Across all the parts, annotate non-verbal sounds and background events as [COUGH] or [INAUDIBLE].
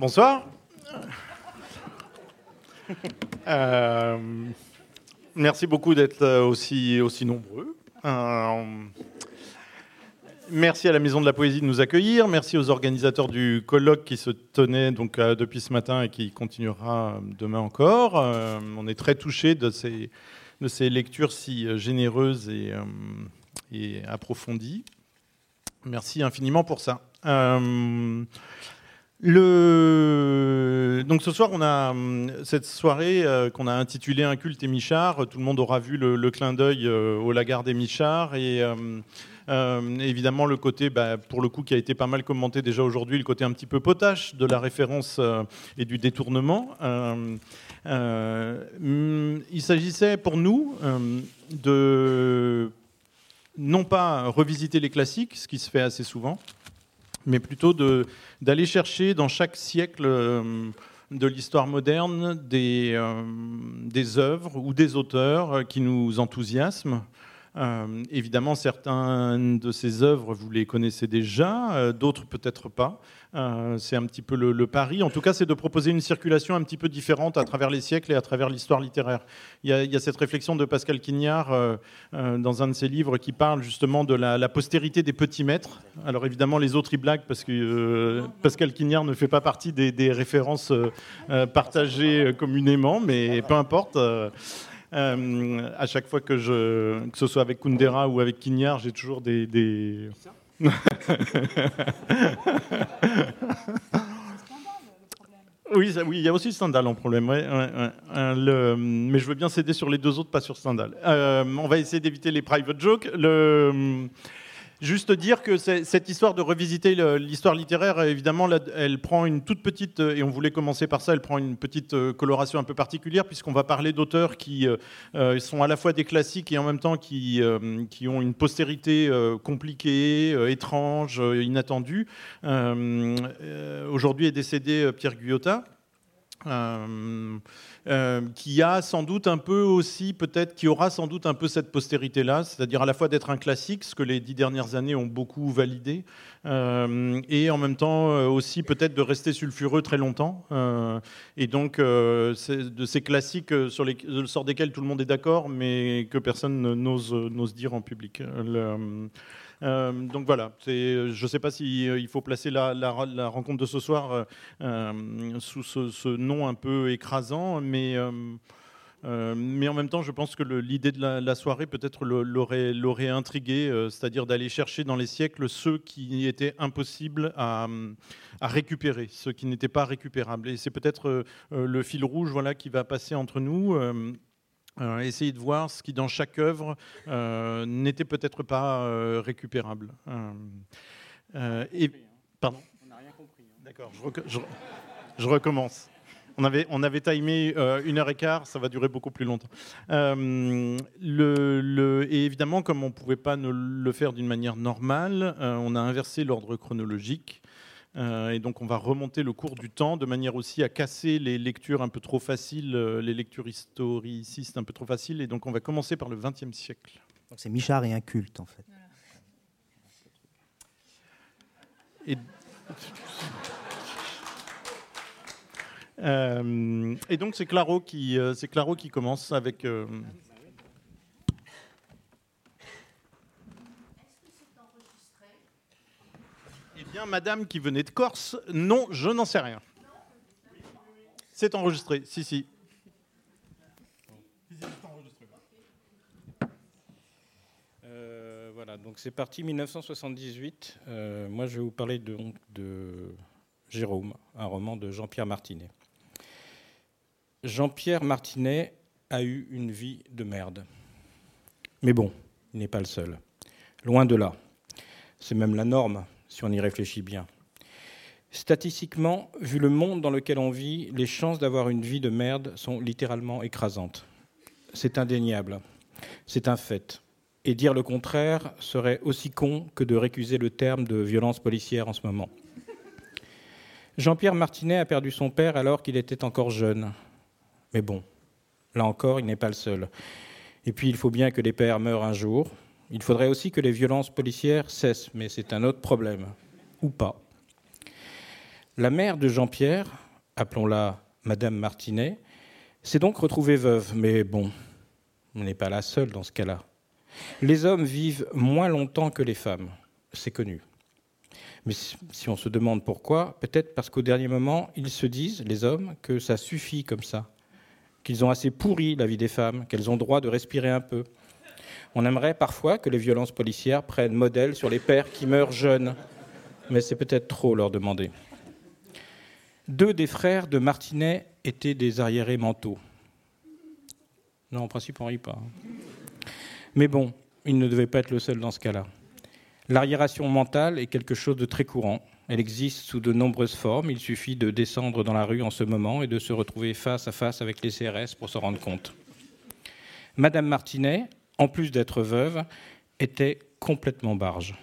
Bonsoir. Euh, merci beaucoup d'être aussi, aussi nombreux. Euh, merci à la Maison de la Poésie de nous accueillir. Merci aux organisateurs du colloque qui se tenait donc, euh, depuis ce matin et qui continuera demain encore. on est très touchés de ces, lectures si généreuses et approfondies. Merci infiniment pour ça. Le... Donc ce soir, on a hum, cette soirée euh, qu'on a intitulée Un culte et Michard. Tout le monde aura vu le, clin d'œil euh, au Lagarde et Michard. Et euh, évidemment, le côté, bah, pour le coup, qui a été pas mal commenté déjà aujourd'hui, le côté un petit peu potache de la référence et du détournement. Hum, il s'agissait pour nous de non pas revisiter les classiques, ce qui se fait assez souvent, mais plutôt d'aller chercher dans chaque siècle euh, de l'histoire moderne des, euh, des œuvres ou des auteurs euh, qui nous enthousiasment. Évidemment, certaines de ces œuvres, vous les connaissez déjà, d'autres peut-être pas. Euh, c'est un petit peu le, pari. En tout cas, c'est de proposer une circulation un petit peu différente à travers les siècles et à travers l'histoire littéraire. Il y, a, cette réflexion de Pascal Quignard euh, euh, dans un de ses livres qui parle justement de la, postérité des petits maîtres. Alors évidemment, les autres y blaguent parce que Pascal Quignard ne fait pas partie des, références partagées communément, mais peu importe. À chaque fois que je, que ce soit avec Kundera ou avec Quignard, j'ai toujours des, [LAUGHS] oui, oui, il y a aussi Stendhal en problème. mais je veux bien céder sur les deux autres, pas sur Stendhal. Euh, on va essayer d'éviter les private jokes. Le, Juste dire que cette histoire de revisiter l'histoire littéraire, évidemment, elle prend une toute petite, et on voulait commencer par ça, elle prend une petite euh, coloration un peu particulière, puisqu'on va parler d'auteurs qui euh, euh, sont à la fois des classiques et en même temps qui, qui ont une postérité compliquée, étrange, inattendue. Aujourd'hui est décédé Pierre Guyota. Euh, qui a sans doute un peu aussi, peut-être, qui aura sans doute un peu cette postérité-là, c'est-à-dire à la fois d'être un classique, ce que les dix dernières années ont beaucoup validé, euh, et en même temps euh, aussi peut-être de rester sulfureux très longtemps. et donc de ces classiques sur les, le sort desquels tout le monde est d'accord, mais que personne n'ose dire en public. Euh, donc voilà, je ne sais pas s'il il faut placer la, rencontre de ce soir euh, sous ce, nom un peu écrasant, mais, euh, mais en même temps, je pense que l'idée de la, soirée peut-être l'aurait intrigué, c'est-à-dire d'aller chercher dans les siècles ceux qui étaient impossibles à, à récupérer, ceux qui n'étaient pas récupérables. Et c'est peut-être le fil rouge voilà, qui va passer entre nous. Euh, essayer de voir ce qui, dans chaque œuvre, euh, n'était peut-être pas euh, récupérable. et, pardon On n'a rien compris. Hein. D'accord, je, recommence. On avait, on avait timé une heure et quart, ça va durer beaucoup plus longtemps. Le, le, et évidemment, comme on ne pouvait pas le faire d'une manière normale, on a inversé l'ordre chronologique. Euh, et donc on va remonter le cours du temps de manière aussi à casser les lectures un peu trop faciles, euh, les lectures historicistes un peu trop faciles. Et donc on va commencer par le XXe siècle. Donc c'est Michard et un culte en fait. Et... Euh, et, donc c'est Claro qui, c'est Claro qui commence avec. Bien madame qui venait de Corse Non, je n'en sais rien. C'est enregistré, si, si. Euh, voilà, donc c'est parti 1978. Euh, moi, je vais vous parler de, de Jérôme, un roman de Jean-Pierre Martinet. Jean-Pierre Martinet a eu une vie de merde. Mais bon, il n'est pas le seul. Loin de là. C'est même la norme si on y réfléchit bien. Statistiquement, vu le monde dans lequel on vit, les chances d'avoir une vie de merde sont littéralement écrasantes. C'est indéniable. C'est un fait. Et dire le contraire serait aussi con que de récuser le terme de violence policière en ce moment. Jean-Pierre Martinet a perdu son père alors qu'il était encore jeune. Mais bon, là encore, il n'est pas le seul. Et puis, il faut bien que les pères meurent un jour. Il faudrait aussi que les violences policières cessent, mais c'est un autre problème. Ou pas. La mère de Jean-Pierre, appelons-la Madame Martinet, s'est donc retrouvée veuve, mais bon, on n'est pas la seule dans ce cas-là. Les hommes vivent moins longtemps que les femmes, c'est connu. Mais si on se demande pourquoi, peut-être parce qu'au dernier moment, ils se disent, les hommes, que ça suffit comme ça, qu'ils ont assez pourri la vie des femmes, qu'elles ont droit de respirer un peu. On aimerait parfois que les violences policières prennent modèle sur les pères qui meurent jeunes, mais c'est peut-être trop leur demander. Deux des frères de Martinet étaient des arriérés mentaux. Non, en principe, on rit pas. Hein. Mais bon, il ne devait pas être le seul dans ce cas-là. L'arriération mentale est quelque chose de très courant. Elle existe sous de nombreuses formes. Il suffit de descendre dans la rue en ce moment et de se retrouver face à face avec les CRS pour s'en rendre compte. Madame Martinet, en plus d'être veuve, était complètement barge.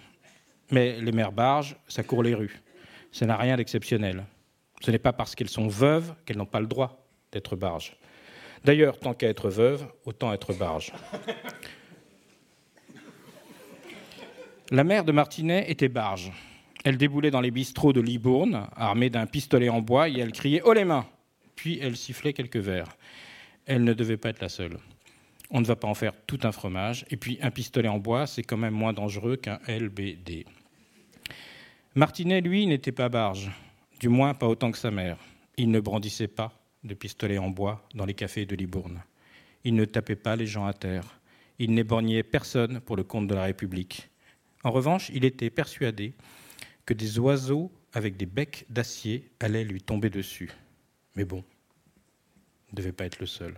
Mais les mères barges, ça court les rues. Ça n'a rien d'exceptionnel. Ce n'est pas parce qu'elles sont veuves qu'elles n'ont pas le droit d'être barges. D'ailleurs, tant qu'à être veuve, autant être barge. La mère de Martinet était barge. Elle déboulait dans les bistrots de Libourne, armée d'un pistolet en bois, et elle criait Oh les mains Puis elle sifflait quelques verres. Elle ne devait pas être la seule. On ne va pas en faire tout un fromage. Et puis un pistolet en bois, c'est quand même moins dangereux qu'un LBD. Martinet, lui, n'était pas barge, du moins pas autant que sa mère. Il ne brandissait pas de pistolet en bois dans les cafés de Libourne. Il ne tapait pas les gens à terre. Il n'éborgnait personne pour le compte de la République. En revanche, il était persuadé que des oiseaux avec des becs d'acier allaient lui tomber dessus. Mais bon, il ne devait pas être le seul.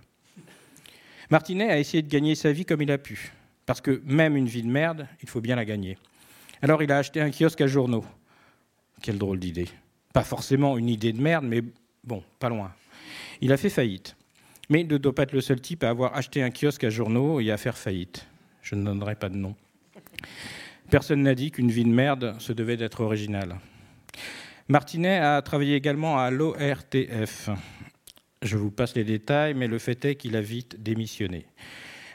Martinet a essayé de gagner sa vie comme il a pu, parce que même une vie de merde, il faut bien la gagner. Alors il a acheté un kiosque à journaux. Quelle drôle d'idée. Pas forcément une idée de merde, mais bon, pas loin. Il a fait faillite. Mais il ne doit pas être le seul type à avoir acheté un kiosque à journaux et à faire faillite. Je ne donnerai pas de nom. Personne n'a dit qu'une vie de merde se devait d'être originale. Martinet a travaillé également à l'ORTF. Je vous passe les détails, mais le fait est qu'il a vite démissionné.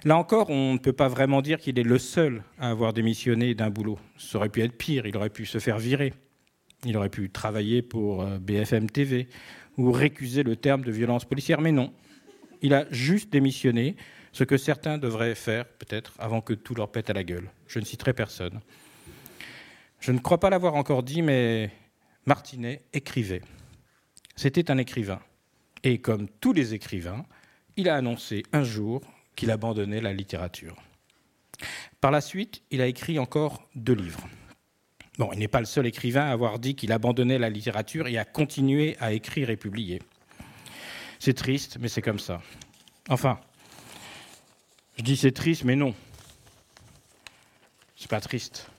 Là encore, on ne peut pas vraiment dire qu'il est le seul à avoir démissionné d'un boulot. Ça aurait pu être pire, il aurait pu se faire virer. Il aurait pu travailler pour euh, BFM TV ou récuser le terme de violence policière, mais non. Il a juste démissionné ce que certains devraient faire peut-être avant que tout leur pète à la gueule. Je ne citerai personne. Je ne crois pas l'avoir encore dit, mais Martinet écrivait. C'était un écrivain. Et comme tous les écrivains, il a annoncé un jour qu'il abandonnait la littérature. Par la suite, il a écrit encore deux livres. Bon, il n'est pas le seul écrivain à avoir dit qu'il abandonnait la littérature et à continuer à écrire et publier. C'est triste, mais c'est comme ça. Enfin, je dis c'est triste, mais non. C'est pas triste.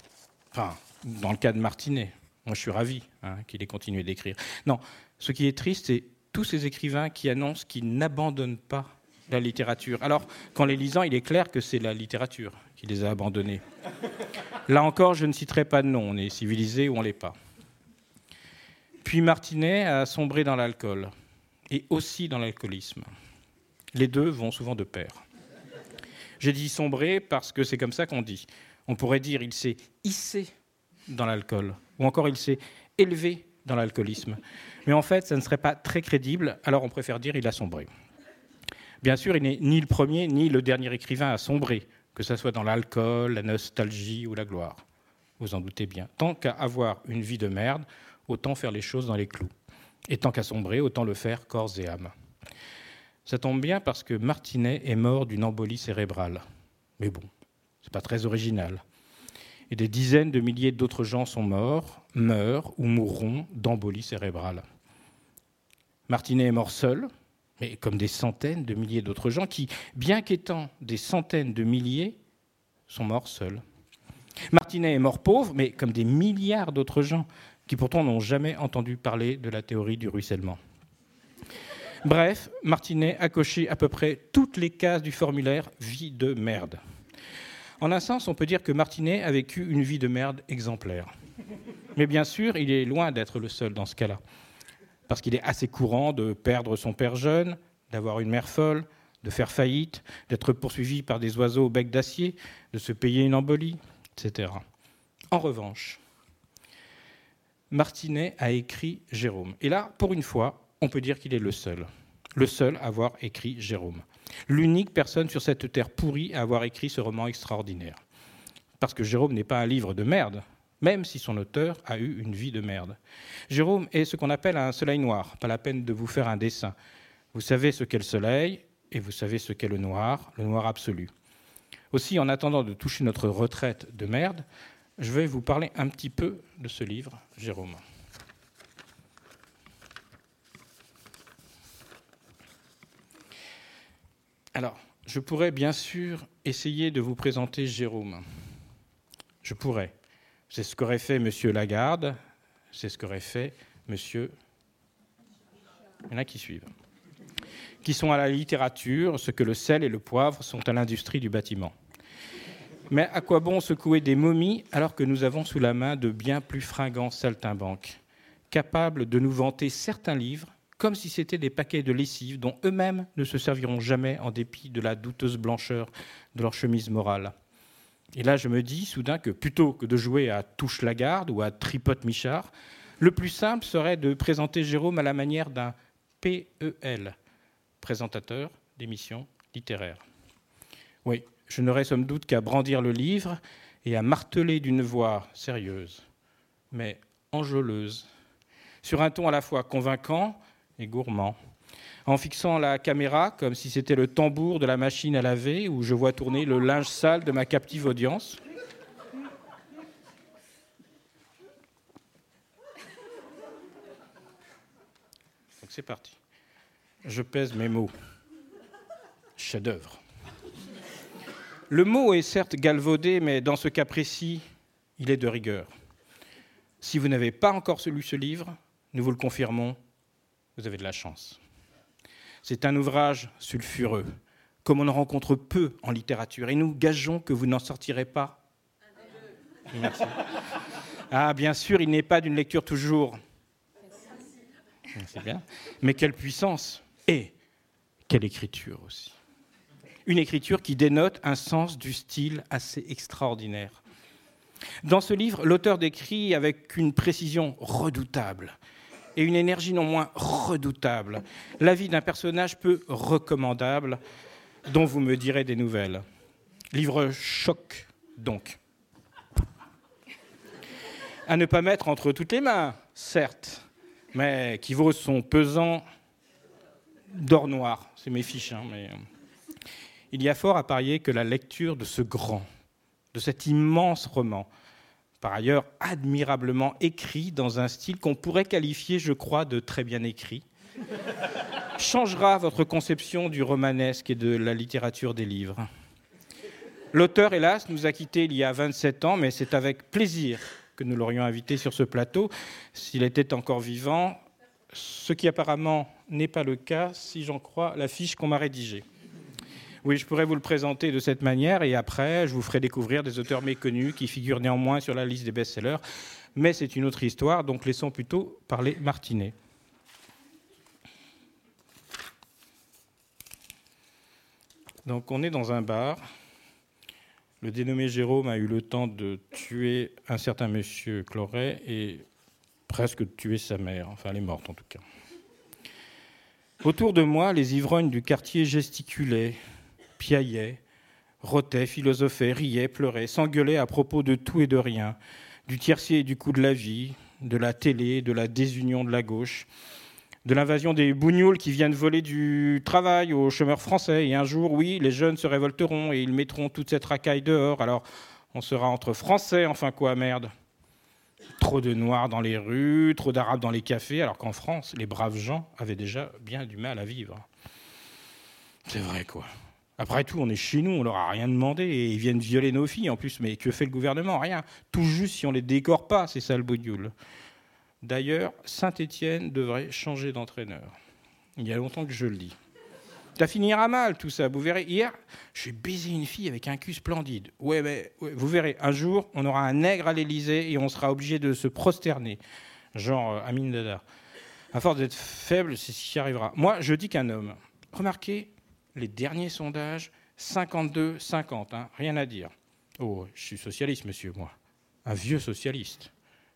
Enfin, dans le cas de Martinet, moi je suis ravi hein, qu'il ait continué d'écrire. Non, ce qui est triste, c'est tous ces écrivains qui annoncent qu'ils n'abandonnent pas la littérature. Alors, qu'en les lisant, il est clair que c'est la littérature qui les a abandonnés. Là encore, je ne citerai pas de nom, on est civilisé ou on l'est pas. Puis Martinet a sombré dans l'alcool et aussi dans l'alcoolisme. Les deux vont souvent de pair. J'ai dit sombrer parce que c'est comme ça qu'on dit. On pourrait dire il s'est hissé dans l'alcool, ou encore il s'est élevé dans l'alcoolisme. Mais en fait, ça ne serait pas très crédible, alors on préfère dire il a sombré. Bien sûr, il n'est ni le premier ni le dernier écrivain à sombrer, que ce soit dans l'alcool, la nostalgie ou la gloire. Vous en doutez bien. Tant qu'à avoir une vie de merde, autant faire les choses dans les clous. Et tant qu'à sombrer, autant le faire corps et âme. Ça tombe bien parce que Martinet est mort d'une embolie cérébrale. Mais bon, c'est pas très original. Et des dizaines de milliers d'autres gens sont morts, meurent ou mourront d'embolie cérébrale. Martinet est mort seul, mais comme des centaines de milliers d'autres gens qui, bien qu'étant des centaines de milliers, sont morts seuls. Martinet est mort pauvre, mais comme des milliards d'autres gens qui pourtant n'ont jamais entendu parler de la théorie du ruissellement. Bref, Martinet a coché à peu près toutes les cases du formulaire vie de merde. En un sens, on peut dire que Martinet a vécu une vie de merde exemplaire. Mais bien sûr, il est loin d'être le seul dans ce cas-là. Parce qu'il est assez courant de perdre son père jeune, d'avoir une mère folle, de faire faillite, d'être poursuivi par des oiseaux au bec d'acier, de se payer une embolie, etc. En revanche, Martinet a écrit Jérôme. Et là, pour une fois, on peut dire qu'il est le seul. Le seul à avoir écrit Jérôme. L'unique personne sur cette terre pourrie à avoir écrit ce roman extraordinaire. Parce que Jérôme n'est pas un livre de merde, même si son auteur a eu une vie de merde. Jérôme est ce qu'on appelle un soleil noir, pas la peine de vous faire un dessin. Vous savez ce qu'est le soleil et vous savez ce qu'est le noir, le noir absolu. Aussi, en attendant de toucher notre retraite de merde, je vais vous parler un petit peu de ce livre, Jérôme. Alors, je pourrais bien sûr essayer de vous présenter Jérôme. Je pourrais. C'est ce qu'aurait fait M. Lagarde, c'est ce qu'aurait fait M. Il y en a qui suivent. Qui sont à la littérature ce que le sel et le poivre sont à l'industrie du bâtiment. Mais à quoi bon secouer des momies alors que nous avons sous la main de bien plus fringants saltimbanques, capables de nous vanter certains livres comme si c'étaient des paquets de lessive dont eux-mêmes ne se serviront jamais en dépit de la douteuse blancheur de leur chemise morale? Et là, je me dis soudain que plutôt que de jouer à Touche la garde ou à Tripote Michard, le plus simple serait de présenter Jérôme à la manière d'un PEL, présentateur d'émissions littéraires. Oui, je n'aurais somme doute qu'à brandir le livre et à marteler d'une voix sérieuse, mais enjôleuse, sur un ton à la fois convaincant et gourmand, en fixant la caméra comme si c'était le tambour de la machine à laver où je vois tourner le linge sale de ma captive audience. Donc c'est parti. Je pèse mes mots. Chef-d'œuvre. Le mot est certes galvaudé, mais dans ce cas précis, il est de rigueur. Si vous n'avez pas encore lu ce livre, nous vous le confirmons, vous avez de la chance. C'est un ouvrage sulfureux, comme on en rencontre peu en littérature, et nous gageons que vous n'en sortirez pas. Ah, bien sûr, il n'est pas d'une lecture toujours. Mais quelle puissance et quelle écriture aussi une écriture qui dénote un sens du style assez extraordinaire. Dans ce livre, l'auteur décrit avec une précision redoutable et une énergie non moins redoutable la vie d'un personnage peu recommandable dont vous me direz des nouvelles. Livre choc, donc. À ne pas mettre entre toutes les mains, certes, mais qui vaut son pesant d'or noir. C'est mes fiches, hein, mais il y a fort à parier que la lecture de ce grand, de cet immense roman, par ailleurs admirablement écrit dans un style qu'on pourrait qualifier, je crois, de très bien écrit, changera votre conception du romanesque et de la littérature des livres. L'auteur, hélas, nous a quittés il y a 27 ans, mais c'est avec plaisir que nous l'aurions invité sur ce plateau s'il était encore vivant, ce qui apparemment n'est pas le cas si j'en crois la fiche qu'on m'a rédigée. Oui, je pourrais vous le présenter de cette manière et après, je vous ferai découvrir des auteurs méconnus qui figurent néanmoins sur la liste des best-sellers. Mais c'est une autre histoire, donc laissons plutôt parler Martinet. Donc on est dans un bar. Le dénommé Jérôme a eu le temps de tuer un certain monsieur Cloret et presque de tuer sa mère. Enfin, elle est morte en tout cas. Autour de moi, les ivrognes du quartier gesticulaient, piaillait, rotait, philosophait, riait, pleurait, s'engueulait à propos de tout et de rien, du tiercier et du coup de la vie, de la télé, de la désunion de la gauche, de l'invasion des bougnoules qui viennent voler du travail aux chômeurs français. Et un jour, oui, les jeunes se révolteront et ils mettront toute cette racaille dehors. Alors, on sera entre Français, enfin quoi, merde. Trop de Noirs dans les rues, trop d'Arabes dans les cafés, alors qu'en France, les braves gens avaient déjà bien du mal à vivre. C'est vrai, quoi. Après tout, on est chez nous, on leur a rien demandé et ils viennent violer nos filles en plus. Mais que fait le gouvernement? Rien. Tout juste si on les décore pas, c'est ça le bougnoul. D'ailleurs, Saint-Étienne devrait changer d'entraîneur. Il y a longtemps que je le dis. Ça finira mal tout ça. Vous verrez, hier, j'ai baisé une fille avec un cul splendide. Ouais, mais vous verrez, un jour, on aura un nègre à l'Élysée et on sera obligé de se prosterner. Genre euh, Amine Dada. À force d'être faible, c'est ce qui arrivera. Moi, je dis qu'un homme. Remarquez, les derniers sondages, 52-50, hein, rien à dire. Oh, je suis socialiste, monsieur, moi. Un vieux socialiste.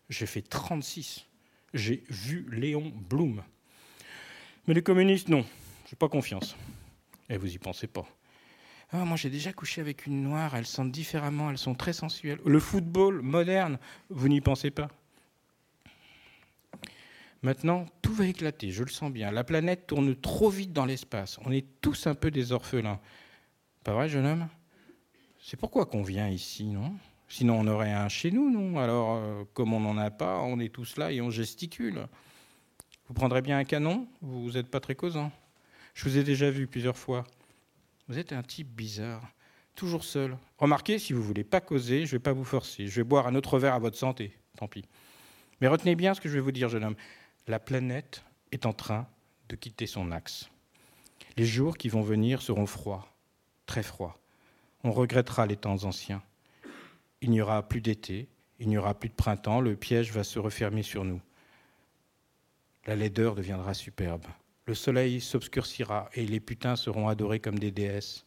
J'ai fait 36. J'ai vu Léon Blum. Mais les communistes, non. J'ai pas confiance. Et vous y pensez pas. Ah, moi, j'ai déjà couché avec une noire. Elles sentent différemment. Elles sont très sensuelles. Le football moderne, vous n'y pensez pas? Maintenant, tout va éclater, je le sens bien. La planète tourne trop vite dans l'espace. On est tous un peu des orphelins. Pas vrai, jeune homme? C'est pourquoi qu'on vient ici, non? Sinon, on aurait un chez nous, non? Alors, euh, comme on n'en a pas, on est tous là et on gesticule. Vous prendrez bien un canon? Vous n'êtes pas très causant. Je vous ai déjà vu plusieurs fois. Vous êtes un type bizarre, toujours seul. Remarquez, si vous voulez pas causer, je ne vais pas vous forcer. Je vais boire un autre verre à votre santé. Tant pis. Mais retenez bien ce que je vais vous dire, jeune homme la planète est en train de quitter son axe. Les jours qui vont venir seront froids, très froids. On regrettera les temps anciens. Il n'y aura plus d'été, il n'y aura plus de printemps, le piège va se refermer sur nous. La laideur deviendra superbe. Le soleil s'obscurcira et les putains seront adorés comme des déesses.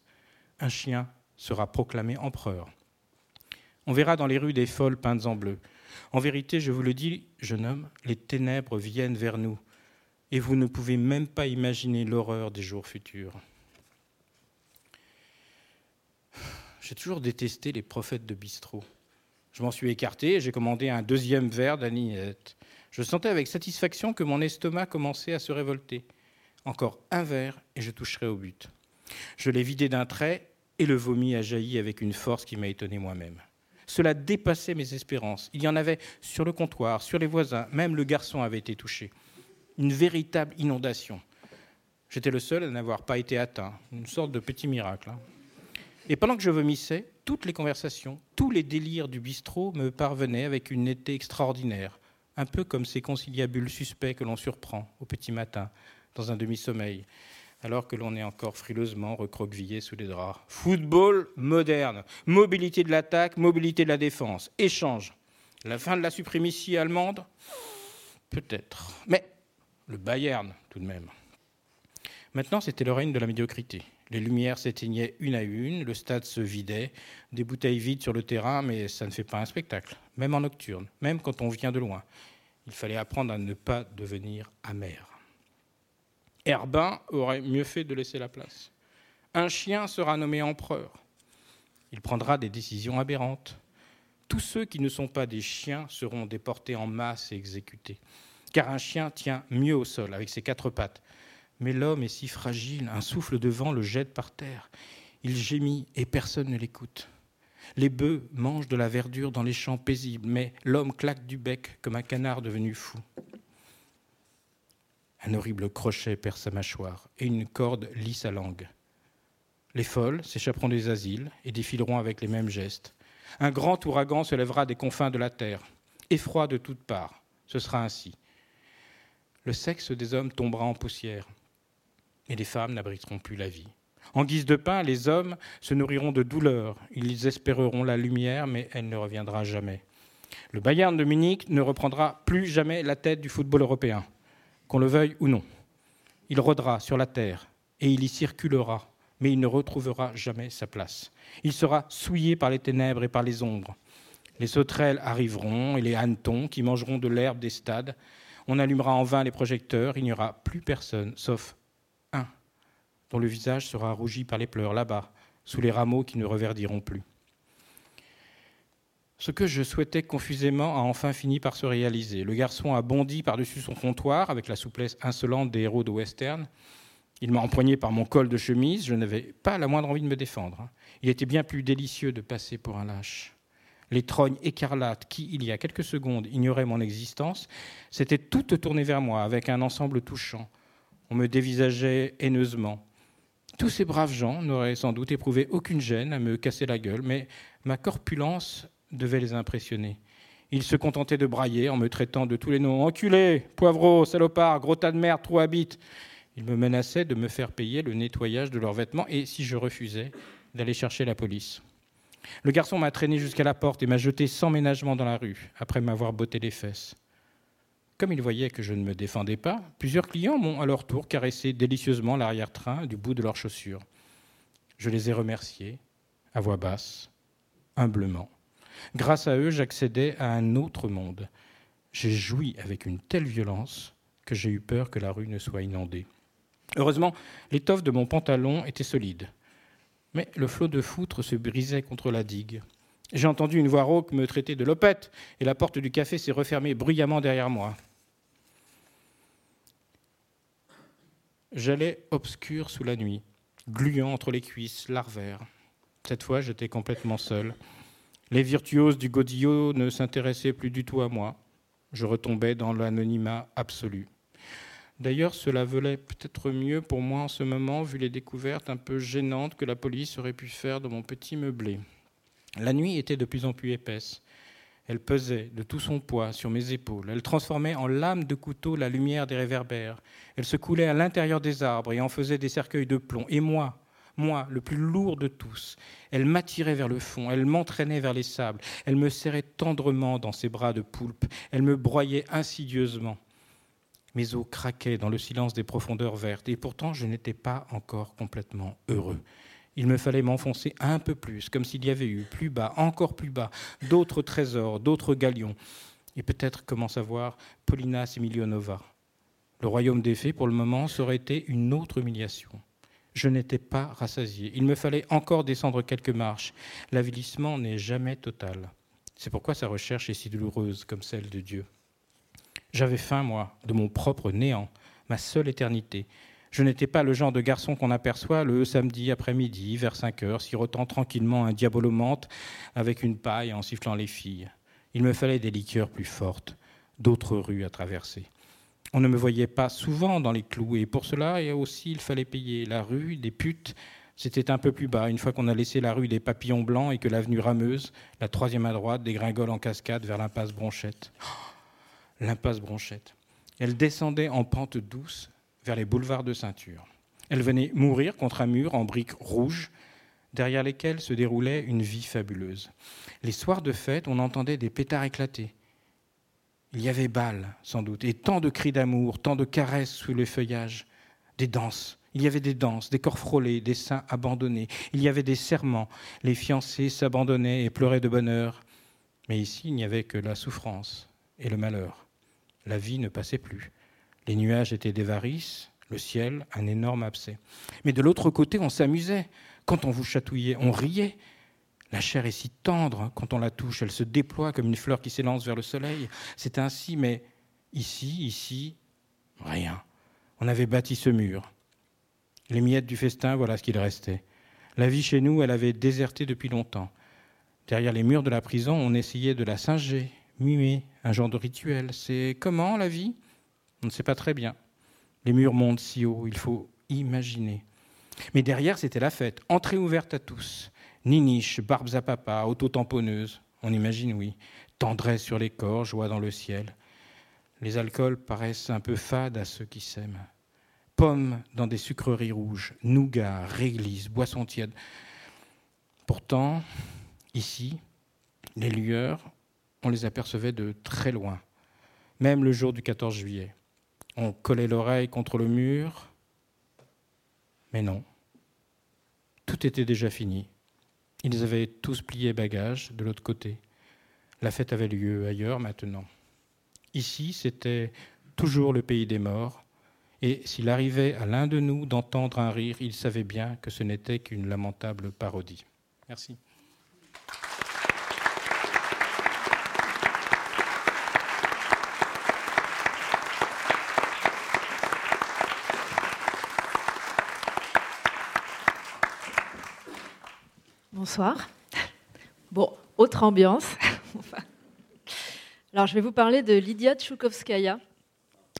Un chien sera proclamé empereur. On verra dans les rues des folles peintes en bleu. En vérité, je vous le dis, jeune homme, les ténèbres viennent vers nous, et vous ne pouvez même pas imaginer l'horreur des jours futurs. J'ai toujours détesté les prophètes de bistrot. Je m'en suis écarté et j'ai commandé un deuxième verre d'aninette. Je sentais avec satisfaction que mon estomac commençait à se révolter. Encore un verre et je toucherai au but. Je l'ai vidé d'un trait et le vomi a jailli avec une force qui m'a étonné moi-même. Cela dépassait mes espérances. Il y en avait sur le comptoir, sur les voisins, même le garçon avait été touché. Une véritable inondation. J'étais le seul à n'avoir pas été atteint, une sorte de petit miracle. Hein. Et pendant que je vomissais, toutes les conversations, tous les délires du bistrot me parvenaient avec une netteté extraordinaire, un peu comme ces conciliabules suspects que l'on surprend au petit matin, dans un demi-sommeil, alors que l'on est encore frileusement recroquevillé sous les draps. Football moderne, mobilité de l'attaque, mobilité de la défense, échange. La fin de la suprématie allemande Peut-être. Mais le Bayern, tout de même. Maintenant, c'était le règne de la médiocrité. Les lumières s'éteignaient une à une, le stade se vidait, des bouteilles vides sur le terrain, mais ça ne fait pas un spectacle, même en nocturne, même quand on vient de loin. Il fallait apprendre à ne pas devenir amer. Herbin aurait mieux fait de laisser la place. Un chien sera nommé empereur. Il prendra des décisions aberrantes. Tous ceux qui ne sont pas des chiens seront déportés en masse et exécutés. Car un chien tient mieux au sol avec ses quatre pattes. Mais l'homme est si fragile, un souffle de vent le jette par terre. Il gémit et personne ne l'écoute. Les bœufs mangent de la verdure dans les champs paisibles, mais l'homme claque du bec comme un canard devenu fou. Un horrible crochet perd sa mâchoire et une corde lie sa langue. Les folles s'échapperont des asiles et défileront avec les mêmes gestes. Un grand ouragan se lèvera des confins de la terre, effroi de toutes parts. Ce sera ainsi. Le sexe des hommes tombera en poussière et les femmes n'abriteront plus la vie. En guise de pain, les hommes se nourriront de douleur. Ils espéreront la lumière, mais elle ne reviendra jamais. Le Bayern de Munich ne reprendra plus jamais la tête du football européen qu'on le veuille ou non. Il rôdera sur la terre et il y circulera, mais il ne retrouvera jamais sa place. Il sera souillé par les ténèbres et par les ombres. Les sauterelles arriveront et les hannetons qui mangeront de l'herbe des stades. On allumera en vain les projecteurs, il n'y aura plus personne, sauf un, dont le visage sera rougi par les pleurs là-bas, sous les rameaux qui ne reverdiront plus. Ce que je souhaitais confusément a enfin fini par se réaliser. Le garçon a bondi par-dessus son comptoir avec la souplesse insolente des héros de western. Il m'a empoigné par mon col de chemise. Je n'avais pas la moindre envie de me défendre. Il était bien plus délicieux de passer pour un lâche. Les trognes écarlates qui, il y a quelques secondes, ignoraient mon existence, s'étaient toutes tournées vers moi avec un ensemble touchant. On me dévisageait haineusement. Tous ces braves gens n'auraient sans doute éprouvé aucune gêne à me casser la gueule, mais ma corpulence devait les impressionner. Ils se contentaient de brailler en me traitant de tous les noms enculé, poivreau, salopard, gros tas de merde, trou habite. Ils me menaçaient de me faire payer le nettoyage de leurs vêtements et, si je refusais, d'aller chercher la police. Le garçon m'a traîné jusqu'à la porte et m'a jeté sans ménagement dans la rue, après m'avoir botté les fesses. Comme il voyait que je ne me défendais pas, plusieurs clients m'ont à leur tour caressé délicieusement l'arrière-train du bout de leurs chaussures. Je les ai remerciés, à voix basse, humblement. Grâce à eux, j'accédais à un autre monde. J'ai joui avec une telle violence que j'ai eu peur que la rue ne soit inondée. Heureusement, l'étoffe de mon pantalon était solide. Mais le flot de foutre se brisait contre la digue. J'ai entendu une voix rauque me traiter de lopette, et la porte du café s'est refermée bruyamment derrière moi. J'allais obscur sous la nuit, gluant entre les cuisses, larvaire. Cette fois, j'étais complètement seul. Les virtuoses du godillot ne s'intéressaient plus du tout à moi. Je retombais dans l'anonymat absolu. D'ailleurs, cela valait peut-être mieux pour moi en ce moment, vu les découvertes un peu gênantes que la police aurait pu faire de mon petit meublé. La nuit était de plus en plus épaisse. Elle pesait de tout son poids sur mes épaules. Elle transformait en lame de couteau la lumière des réverbères. Elle se coulait à l'intérieur des arbres et en faisait des cercueils de plomb. Et moi, moi, le plus lourd de tous, elle m'attirait vers le fond, elle m'entraînait vers les sables, elle me serrait tendrement dans ses bras de poulpe, elle me broyait insidieusement. Mes os craquaient dans le silence des profondeurs vertes, et pourtant je n'étais pas encore complètement heureux. Il me fallait m'enfoncer un peu plus, comme s'il y avait eu plus bas, encore plus bas, d'autres trésors, d'autres galions, et peut-être, comment savoir, Polinas Emilionova. Le royaume des fées, pour le moment, ça aurait été une autre humiliation. Je n'étais pas rassasié. Il me fallait encore descendre quelques marches. L'avilissement n'est jamais total. C'est pourquoi sa recherche est si douloureuse comme celle de Dieu. J'avais faim, moi, de mon propre néant, ma seule éternité. Je n'étais pas le genre de garçon qu'on aperçoit le samedi après-midi, vers 5 heures, sirotant tranquillement un diabolomante avec une paille en sifflant les filles. Il me fallait des liqueurs plus fortes, d'autres rues à traverser. On ne me voyait pas souvent dans les clous, et pour cela et aussi il fallait payer. La rue des putes, c'était un peu plus bas. Une fois qu'on a laissé la rue des papillons blancs et que l'avenue Rameuse, la troisième à droite, dégringole en cascade vers l'impasse Bronchette [GASPS] l'impasse Bronchette. Elle descendait en pente douce vers les boulevards de ceinture. Elle venait mourir contre un mur en briques rouges, derrière lesquelles se déroulait une vie fabuleuse. Les soirs de fête, on entendait des pétards éclater. Il y avait bal, sans doute, et tant de cris d'amour, tant de caresses sous le feuillage, des danses. Il y avait des danses, des corps frôlés, des seins abandonnés. Il y avait des serments. Les fiancés s'abandonnaient et pleuraient de bonheur. Mais ici, il n'y avait que la souffrance et le malheur la vie ne passait plus. Les nuages étaient des varices, le ciel un énorme abcès. Mais de l'autre côté, on s'amusait. Quand on vous chatouillait, on riait. La chair est si tendre quand on la touche, elle se déploie comme une fleur qui s'élance vers le soleil. C'est ainsi, mais ici, ici, rien. On avait bâti ce mur. Les miettes du festin, voilà ce qu'il restait. La vie chez nous, elle avait déserté depuis longtemps. Derrière les murs de la prison, on essayait de la singer, muer, un genre de rituel. C'est comment la vie? On ne sait pas très bien. Les murs montent si haut, il faut imaginer. Mais derrière, c'était la fête, entrée ouverte à tous. Niniche, barbes à papa, auto-tamponneuse, on imagine, oui. Tendresse sur les corps, joie dans le ciel. Les alcools paraissent un peu fades à ceux qui s'aiment. Pommes dans des sucreries rouges, nougat, réglisse, boissons tièdes. Pourtant, ici, les lueurs, on les apercevait de très loin, même le jour du 14 juillet. On collait l'oreille contre le mur, mais non. Tout était déjà fini. Ils avaient tous plié bagages de l'autre côté. La fête avait lieu ailleurs maintenant. Ici, c'était toujours le pays des morts, et s'il arrivait à l'un de nous d'entendre un rire, il savait bien que ce n'était qu'une lamentable parodie. Merci. Bonsoir. Bon, autre ambiance. [LAUGHS] Alors, je vais vous parler de Lydia Tchoukovskaya.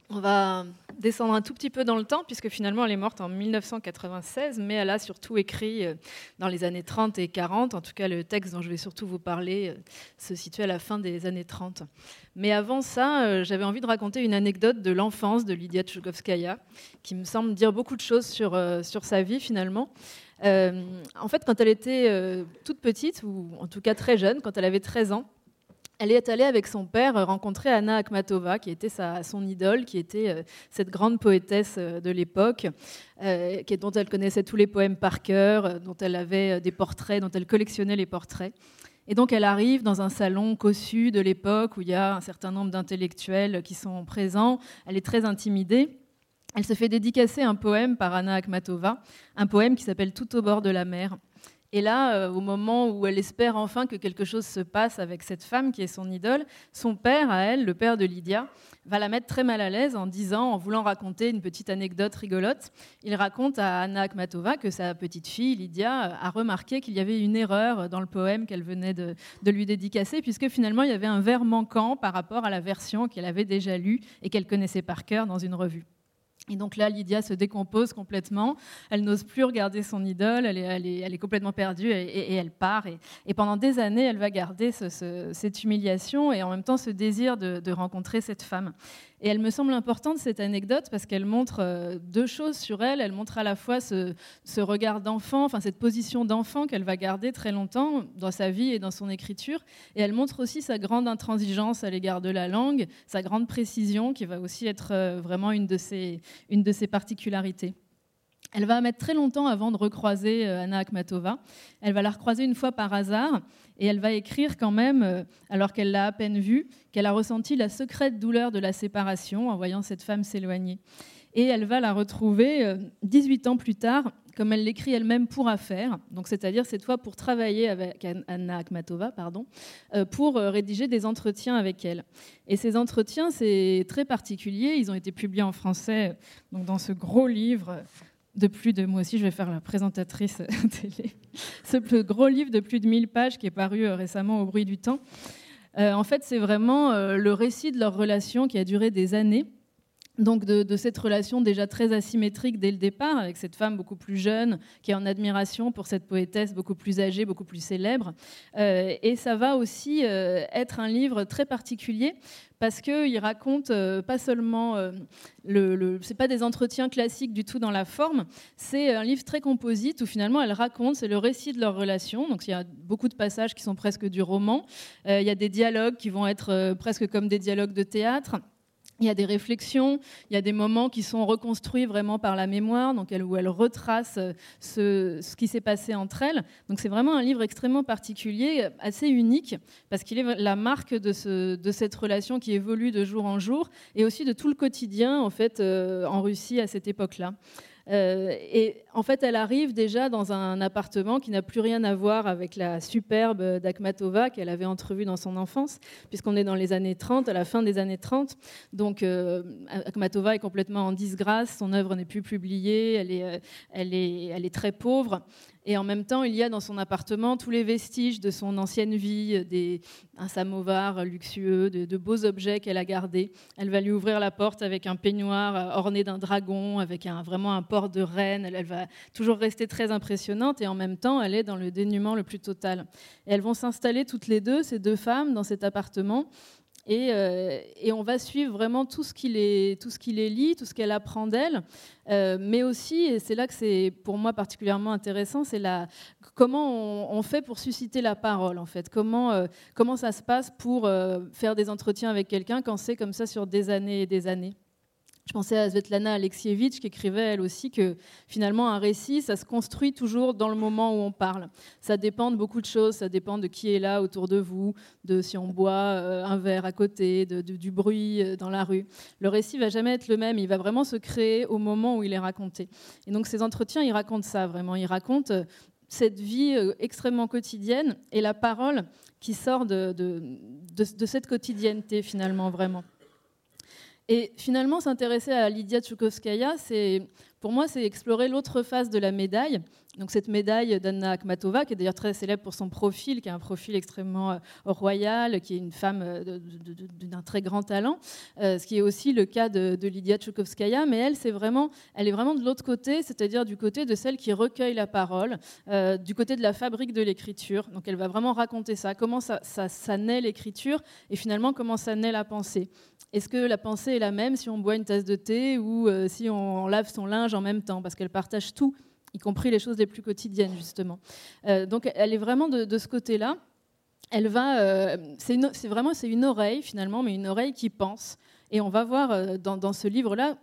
On va descendre un tout petit peu dans le temps, puisque finalement, elle est morte en 1996, mais elle a surtout écrit euh, dans les années 30 et 40. En tout cas, le texte dont je vais surtout vous parler euh, se situe à la fin des années 30. Mais avant ça, euh, j'avais envie de raconter une anecdote de l'enfance de Lydia Tchoukovskaya, qui me semble dire beaucoup de choses sur, sur sa vie, finalement. En fait, quand elle était toute petite, ou en tout cas très jeune, quand elle avait 13 ans, elle est allée avec son père rencontrer Anna Akhmatova, qui était sa, son idole, qui était euh, cette grande poétesse de l'époque, dont elle connaissait tous les poèmes par cœur, dont elle avait des portraits, dont elle collectionnait les portraits. Et donc elle arrive dans un salon cossu de l'époque où il y a un certain nombre d'intellectuels qui sont présents. Elle est très intimidée. Elle se fait dédicacer un poème par Anna Akhmatova, un poème qui s'appelle Tout au bord de la mer. Et là, euh, au moment où elle espère enfin que quelque chose se passe avec cette femme qui est son idole, son père, à elle, le père de Lydia, va la mettre très mal à l'aise en disant, en voulant raconter une petite anecdote rigolote, il raconte à Anna Akhmatova que sa petite fille, Lydia, a remarqué qu'il y avait une erreur dans le poème qu'elle venait de, lui dédicacer, puisque finalement il y avait un vers manquant par rapport à la version qu'elle avait déjà lue et qu'elle connaissait par cœur dans une revue. Et donc là, Lydia se décompose complètement. Elle n'ose plus regarder son idole. Elle est, complètement perdue et, elle part. Et, pendant des années, elle va garder cette humiliation et en même temps ce désir de rencontrer cette femme. Et elle me semble importante, cette anecdote, parce qu'elle montre euh, deux choses sur elle. Elle montre à la fois ce, regard d'enfant, enfin cette position d'enfant qu'elle va garder très longtemps dans sa vie et dans son écriture. Et elle montre aussi sa grande intransigeance à l'égard de la langue, sa grande précision, qui va aussi être euh, vraiment une de ses, une de ses particularités. Elle va mettre très longtemps avant de recroiser euh, Anna Akhmatova. Elle va la recroiser une fois par hasard et elle va écrire quand même, euh, alors qu'elle l'a à peine vue, qu'elle a ressenti la secrète douleur de la séparation en voyant cette femme s'éloigner. Et elle va la retrouver 18 euh, ans plus tard, comme elle l'écrit elle-même pour affaire, donc c'est-à-dire cette fois pour travailler avec Anna Akhmatova, pardon, pour rédiger des entretiens avec elle. Et ces entretiens, c'est très particulier. Ils ont été publiés en français, donc dans ce gros livre de plus de, moi aussi je vais faire la présentatrice [LAUGHS] télé, ce gros livre de plus de 1000 pages qui est paru euh, récemment au bruit du temps. Euh, en fait, c'est vraiment euh, le récit de leur relation qui a duré des années. Donc de, cette relation déjà très asymétrique dès le départ, avec cette femme beaucoup plus jeune, qui est en admiration pour cette poétesse beaucoup plus âgée, beaucoup plus célèbre. et ça va aussi être un livre très particulier, parce qu'il raconte euh, pas seulement, euh, le, c'est pas des entretiens classiques du tout dans la forme, c'est un livre très composite où finalement elle raconte, c'est le récit de leur relation. Donc il y a beaucoup de passages qui sont presque du roman, euh, il y a des dialogues qui vont être presque comme des dialogues de théâtre. Il y a des réflexions, il y a des moments qui sont reconstruits vraiment par la mémoire, donc elle, où elle retrace euh, ce, qui s'est passé entre elles. Donc c'est vraiment un livre extrêmement particulier, assez unique, parce qu'il est la marque de, cette relation qui évolue de jour en jour, et aussi de tout le quotidien en fait euh, en Russie à cette époque-là. Euh, et en fait, elle arrive déjà dans un appartement qui n'a plus rien à voir avec la superbe d'Akhmatova qu'elle avait entrevue dans son enfance, puisqu'on est dans les années 30, à la fin des années 30. Donc, euh, Akhmatova est complètement en disgrâce, son œuvre n'est plus publiée, elle est, euh, elle est, elle est très pauvre. Et en même temps, il y a dans son appartement tous les vestiges de son ancienne vie, des, un samovar luxueux, de, beaux objets qu'elle a gardés. Elle va lui ouvrir la porte avec un peignoir orné d'un dragon, avec un, vraiment un port de reine. Elle, va toujours rester très impressionnante et en même temps, elle est dans le dénuement le plus total. Elles vont s'installer toutes les deux, ces deux femmes, dans cet appartement. Euh, et, on va suivre vraiment tout ce qui les, tout ce qui les lie, tout ce qu'elle apprend d'elle, euh, mais aussi, et c'est là que c'est pour moi particulièrement intéressant, c'est comment on, fait pour susciter la parole en fait, comment, euh, comment ça se passe pour faire des entretiens avec quelqu'un quand c'est comme ça sur des années et des années. Je pensais à Svetlana Alexievitch qui écrivait elle aussi que finalement un récit, ça se construit toujours dans le moment où on parle. Ça dépend de beaucoup de choses, ça dépend de qui est là autour de vous, de si on boit euh, un verre à côté, de, du bruit euh, dans la rue. Le récit va jamais être le même, il va vraiment se créer au moment où il est raconté. Et donc ces entretiens, ils racontent ça vraiment, ils racontent euh, cette vie extrêmement quotidienne et la parole qui sort de, de, de cette quotidienneté finalement vraiment. Et finalement, s'intéresser à Lydia Tchoukovskaya, pour moi, c'est explorer l'autre face de la médaille. Donc cette médaille d'Anna Akhmatova, qui est d'ailleurs très célèbre pour son profil, qui est un profil extrêmement euh, royal, qui est une femme euh, d'un très grand talent, euh, ce qui est aussi le cas de, Lydia Tchoukovskaya. Mais elle, vraiment, elle est vraiment de l'autre côté, c'est-à-dire du côté de celle qui recueille la parole, du côté de la fabrique de l'écriture. Donc elle va vraiment raconter ça, comment ça, naît l'écriture et finalement comment ça naît la pensée. Est-ce que la pensée est la même si on boit une tasse de thé ou si on lave son linge en même temps? Parce qu'elle partage tout, y compris les choses les plus quotidiennes, justement. Euh, donc elle est vraiment de, ce côté-là. Elle va, euh, c'est vraiment c'est une oreille finalement, mais une oreille qui pense. Et on va voir dans, dans ce livre-là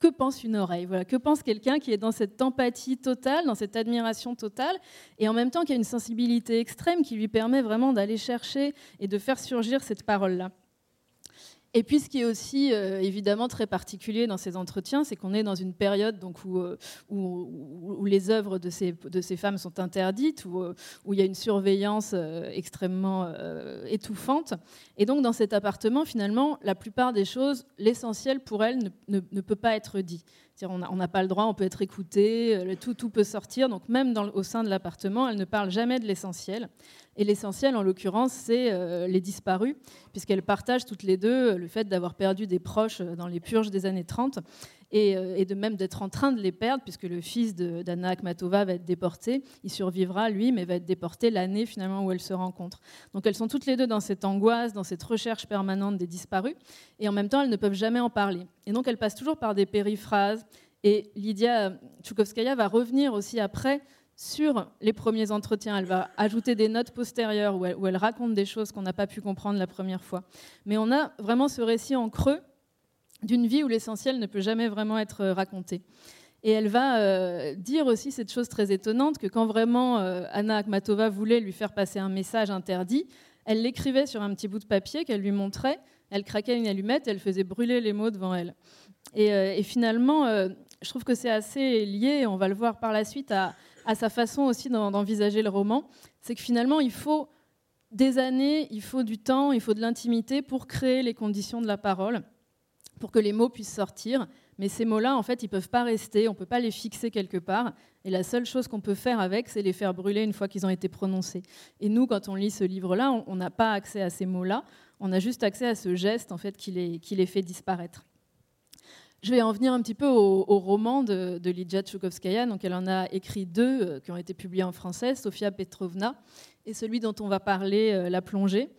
que pense une oreille Voilà, que pense quelqu'un qui est dans cette empathie totale, dans cette admiration totale, et en même temps qui a une sensibilité extrême qui lui permet vraiment d'aller chercher et de faire surgir cette parole-là. Et puis, ce qui est aussi euh, évidemment très particulier dans ces entretiens, c'est qu'on est dans une période donc, où, euh, où, les œuvres de ces, de ces, femmes sont interdites, où, euh, où, il y a une surveillance extrêmement étouffante. Et donc, dans cet appartement, finalement, la plupart des choses, l'essentiel pour elles ne, ne, peut pas être dit. On n'a pas le droit, on peut être écouté, tout, tout peut sortir. Donc, même au sein de l'appartement, elles ne parlent jamais de l'essentiel. Et l'essentiel, en l'occurrence, c'est euh, les disparus, puisqu'elles partagent toutes les deux le fait d'avoir perdu des proches dans les purges des années 30, euh, et, de même d'être en train de les perdre, puisque le fils d'Anna Akhmatova va être déporté. Il survivra, lui, mais va être déporté l'année finalement où elles se rencontrent. Donc elles sont toutes les deux dans cette angoisse, dans cette recherche permanente des disparus, et en même temps, elles ne peuvent jamais en parler. Et donc elles passent toujours par des périphrases. Et Lydia Tchoukovskaya va revenir aussi après sur les premiers entretiens. Elle va ajouter des notes postérieures où elle, raconte des choses qu'on n'a pas pu comprendre la première fois. Mais on a vraiment ce récit en creux d'une vie où l'essentiel ne peut jamais vraiment être raconté. Et elle va euh, dire aussi cette chose très étonnante que quand vraiment euh, Anna Akhmatova voulait lui faire passer un message interdit, elle l'écrivait sur un petit bout de papier qu'elle lui montrait, elle craquait une allumette, elle faisait brûler les mots devant elle. Et, euh, et finalement, je trouve que c'est assez lié, on va le voir par la suite, à, à sa façon aussi d'envisager le roman, c'est que finalement, il faut des années, il faut du temps, il faut de l'intimité pour créer les conditions de la parole, pour que les mots puissent sortir. Mais ces mots-là, en fait, ils ne peuvent pas rester, on ne peut pas les fixer quelque part. Et la seule chose qu'on peut faire avec, c'est les faire brûler une fois qu'ils ont été prononcés. Et nous, quand on lit ce livre-là, on n'a pas accès à ces mots-là, on a juste accès à ce geste, en fait, qui les, fait disparaître. Je vais en venir un petit peu au, roman de, de Lydia Tchoukovskaya. Donc, elle en a écrit deux euh, qui ont été publiés en français, Sofia Petrovna et celui dont on va parler, euh, La plongée.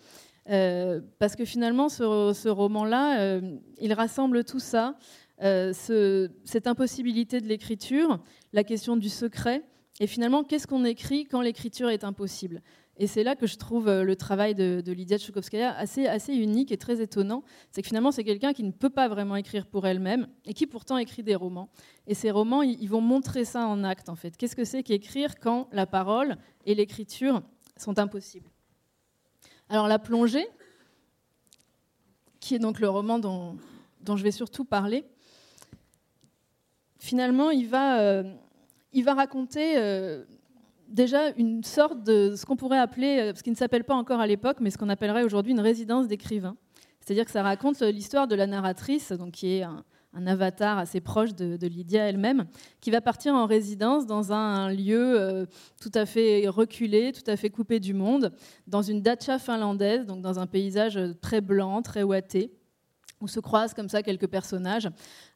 Euh, parce que finalement, ce, roman-là, il rassemble tout ça, cette impossibilité de l'écriture, la question du secret, et finalement, qu'est-ce qu'on écrit quand l'écriture est impossible? Et c'est là que je trouve euh, le travail de, Lydia Tchoukovskaya assez, unique et très étonnant. C'est que finalement, c'est quelqu'un qui ne peut pas vraiment écrire pour elle-même et qui pourtant écrit des romans. Et ces romans, ils vont montrer ça en acte, en fait. Qu'est-ce que c'est qu'écrire quand la parole et l'écriture sont impossibles? Alors, La plongée, qui est donc le roman dont, je vais surtout parler, finalement, il va, euh, il va raconter. Euh, déjà une sorte de ce qu'on pourrait appeler, euh, ce qui ne s'appelle pas encore à l'époque, mais ce qu'on appellerait aujourd'hui une résidence d'écrivain. C'est-à-dire que ça raconte l'histoire de la narratrice, donc qui est un, avatar assez proche de, Lydia elle-même, qui va partir en résidence dans un, lieu euh, tout à fait reculé, tout à fait coupé du monde, dans une dacha finlandaise, donc dans un paysage très blanc, très ouaté où se croisent comme ça quelques personnages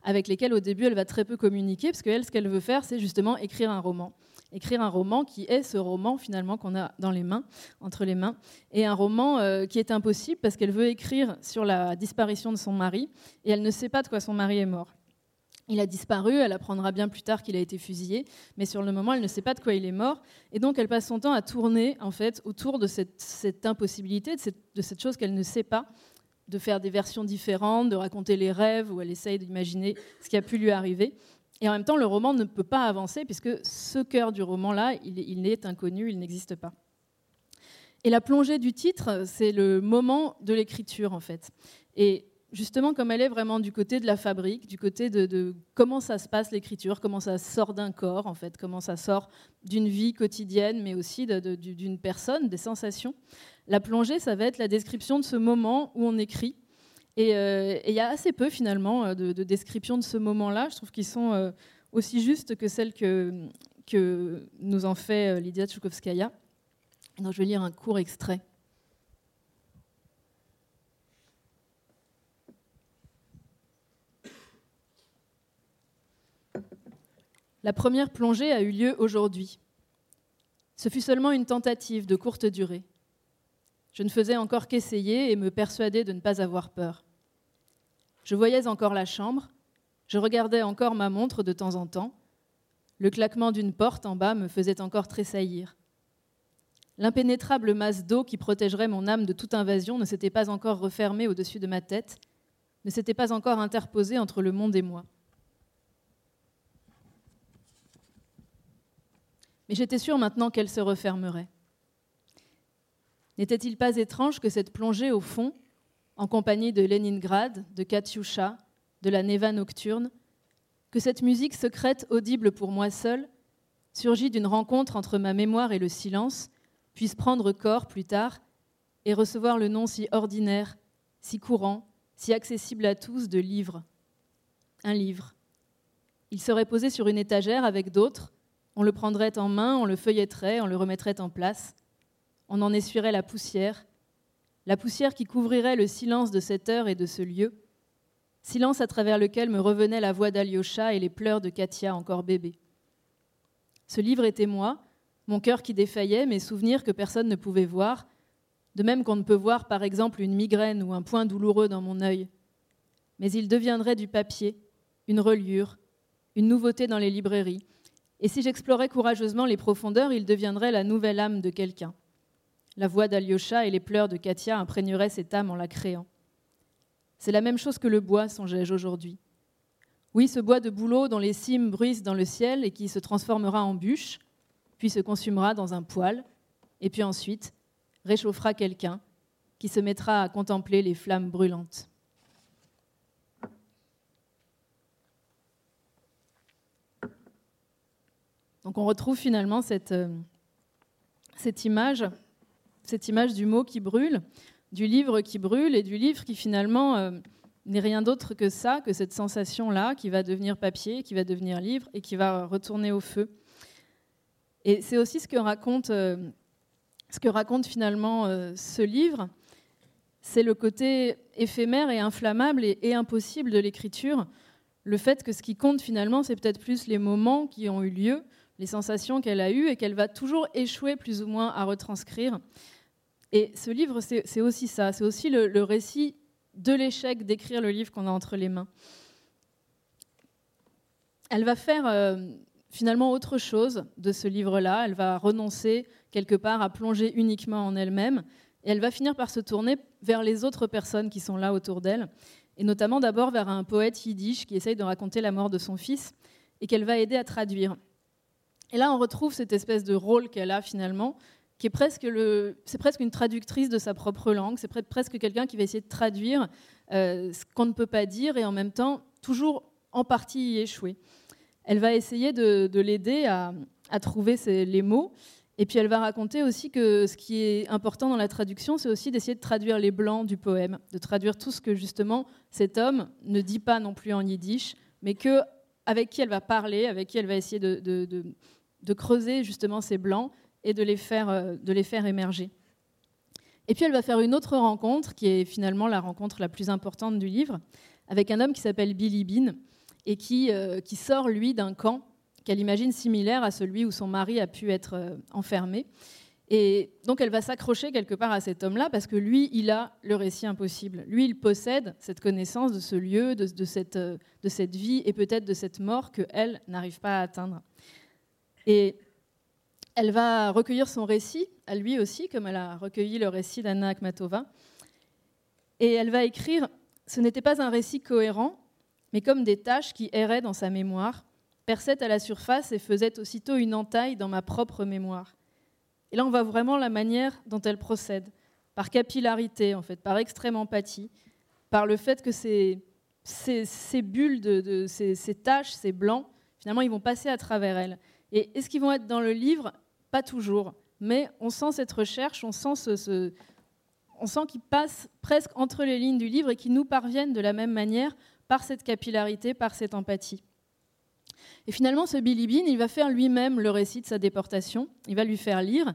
avec lesquels au début elle va très peu communiquer, parce qu'elle, ce qu'elle veut faire, c'est justement écrire un roman écrire un roman qui est ce roman finalement qu'on a dans les mains, entre les mains, et un roman euh, qui est impossible parce qu'elle veut écrire sur la disparition de son mari et elle ne sait pas de quoi son mari est mort. Il a disparu, elle apprendra bien plus tard qu'il a été fusillé, mais sur le moment, elle ne sait pas de quoi il est mort, et donc elle passe son temps à tourner en fait autour de cette, impossibilité, de cette, de cette chose qu'elle ne sait pas, de faire des versions différentes, de raconter les rêves, où elle essaye d'imaginer ce qui a pu lui arriver. Et en même temps, le roman ne peut pas avancer puisque ce cœur du roman-là, il, il est inconnu, il n'existe pas. Et la plongée du titre, c'est le moment de l'écriture, en fait. Et justement, comme elle est vraiment du côté de la fabrique, du côté de, comment ça se passe l'écriture, comment ça sort d'un corps, en fait, comment ça sort d'une vie quotidienne, mais aussi d'une personne, des sensations. La plongée, ça va être la description de ce moment où on écrit, et il y a assez peu finalement euh, de, de descriptions de ce moment-là. Je trouve qu'ils sont euh, aussi justes que celles que, que nous en fait Lydia Tchoukovskaya. Donc je vais lire un court extrait. La première plongée a eu lieu aujourd'hui. Ce fut seulement une tentative de courte durée. Je ne faisais encore qu'essayer et me persuader de ne pas avoir peur. Je voyais encore la chambre, je regardais encore ma montre de temps en temps, le claquement d'une porte en bas me faisait encore tressaillir. L'impénétrable masse d'eau qui protégerait mon âme de toute invasion ne s'était pas encore refermée au-dessus de ma tête, ne s'était pas encore interposée entre le monde et moi. Mais j'étais sûre maintenant qu'elle se refermerait. N'était-il pas étrange que cette plongée au fond, en compagnie de Leningrad, de Katyusha, de la Neva nocturne, que cette musique secrète audible pour moi seule, surgit d'une rencontre entre ma mémoire et le silence, puisse prendre corps plus tard et recevoir le nom si ordinaire, si courant, si accessible à tous de livre. Un livre. Il serait posé sur une étagère avec d'autres, on le prendrait en main, on le feuilletterait, on le remettrait en place, on en essuierait la poussière, la poussière qui couvrirait le silence de cette heure et de ce lieu, silence à travers lequel me revenait la voix d'Alyosha et les pleurs de Katia encore bébé. Ce livre était moi, mon cœur qui défaillait, mes souvenirs que personne ne pouvait voir, de même qu'on ne peut voir par exemple une migraine ou un point douloureux dans mon œil. Mais il deviendrait du papier, une reliure, une nouveauté dans les librairies, et si j'explorais courageusement les profondeurs, il deviendrait la nouvelle âme de quelqu'un. La voix d'Alyosha et les pleurs de Katia imprégneraient cette âme en la créant. C'est la même chose que le bois, songeais-je aujourd'hui. Oui, ce bois de bouleau dont les cimes bruissent dans le ciel et qui se transformera en bûche, puis se consumera dans un poêle, et puis ensuite réchauffera quelqu'un qui se mettra à contempler les flammes brûlantes. Donc on retrouve finalement cette, euh, cette image cette image du mot qui brûle, du livre qui brûle et du livre qui finalement euh, n'est rien d'autre que ça, que cette sensation-là qui va devenir papier, qui va devenir livre et qui va retourner au feu. Et c'est aussi ce que raconte, euh, ce que raconte finalement euh, ce livre. C'est le côté éphémère et inflammable et impossible de l'écriture. Le fait que ce qui compte finalement, c'est peut-être plus les moments qui ont eu lieu, les sensations qu'elle a eues et qu'elle va toujours échouer plus ou moins à retranscrire. Et ce livre, c'est aussi ça, c'est aussi le, récit de l'échec d'écrire le livre qu'on a entre les mains. Elle va faire euh, finalement autre chose de ce livre-là, elle va renoncer quelque part à plonger uniquement en elle-même, et elle va finir par se tourner vers les autres personnes qui sont là autour d'elle, et notamment d'abord vers un poète yiddish qui essaye de raconter la mort de son fils, et qu'elle va aider à traduire. Et là, on retrouve cette espèce de rôle qu'elle a finalement, qui est presque, le, c'est presque une traductrice de sa propre langue, c'est presque quelqu'un qui va essayer de traduire euh, ce qu'on ne peut pas dire et en même temps toujours en partie y échouer. Elle va essayer de, l'aider à, trouver les mots et puis elle va raconter aussi que ce qui est important dans la traduction, c'est aussi d'essayer de traduire les blancs du poème, de traduire tout ce que justement cet homme ne dit pas non plus en yiddish, mais que avec qui elle va parler, avec qui elle va essayer de, creuser justement ces blancs et de les faire, euh, de les faire émerger. Et puis elle va faire une autre rencontre, qui est finalement la rencontre la plus importante du livre, avec un homme qui s'appelle Billy Bean, et qui, euh, sort, lui, d'un camp qu'elle imagine similaire à celui où son mari a pu être euh, enfermé. Et donc elle va s'accrocher quelque part à cet homme-là, parce que lui, il a le récit impossible. Lui, il possède cette connaissance de ce lieu, de, cette, de cette vie, et peut-être de cette mort qu'elle n'arrive pas à atteindre. Et elle va recueillir son récit, à lui aussi, comme elle a recueilli le récit d'Anna Akhmatova. Et elle va écrire Ce n'était pas un récit cohérent, mais comme des taches qui erraient dans sa mémoire, perçaient à la surface et faisaient aussitôt une entaille dans ma propre mémoire. Et là, on voit vraiment la manière dont elle procède, par capillarité, en fait, par extrême empathie, par le fait que ces, bulles, ces taches, ces blancs, finalement, ils vont passer à travers elle. Et est-ce qu'ils vont être dans le livre? Pas toujours, mais on sent cette recherche, on sent, ce, on sent qu'ils passent presque entre les lignes du livre et qu'ils nous parviennent de la même manière par cette capillarité, par cette empathie. Et finalement, ce Billy Bean, il va faire lui-même le récit de sa déportation, il va lui faire lire,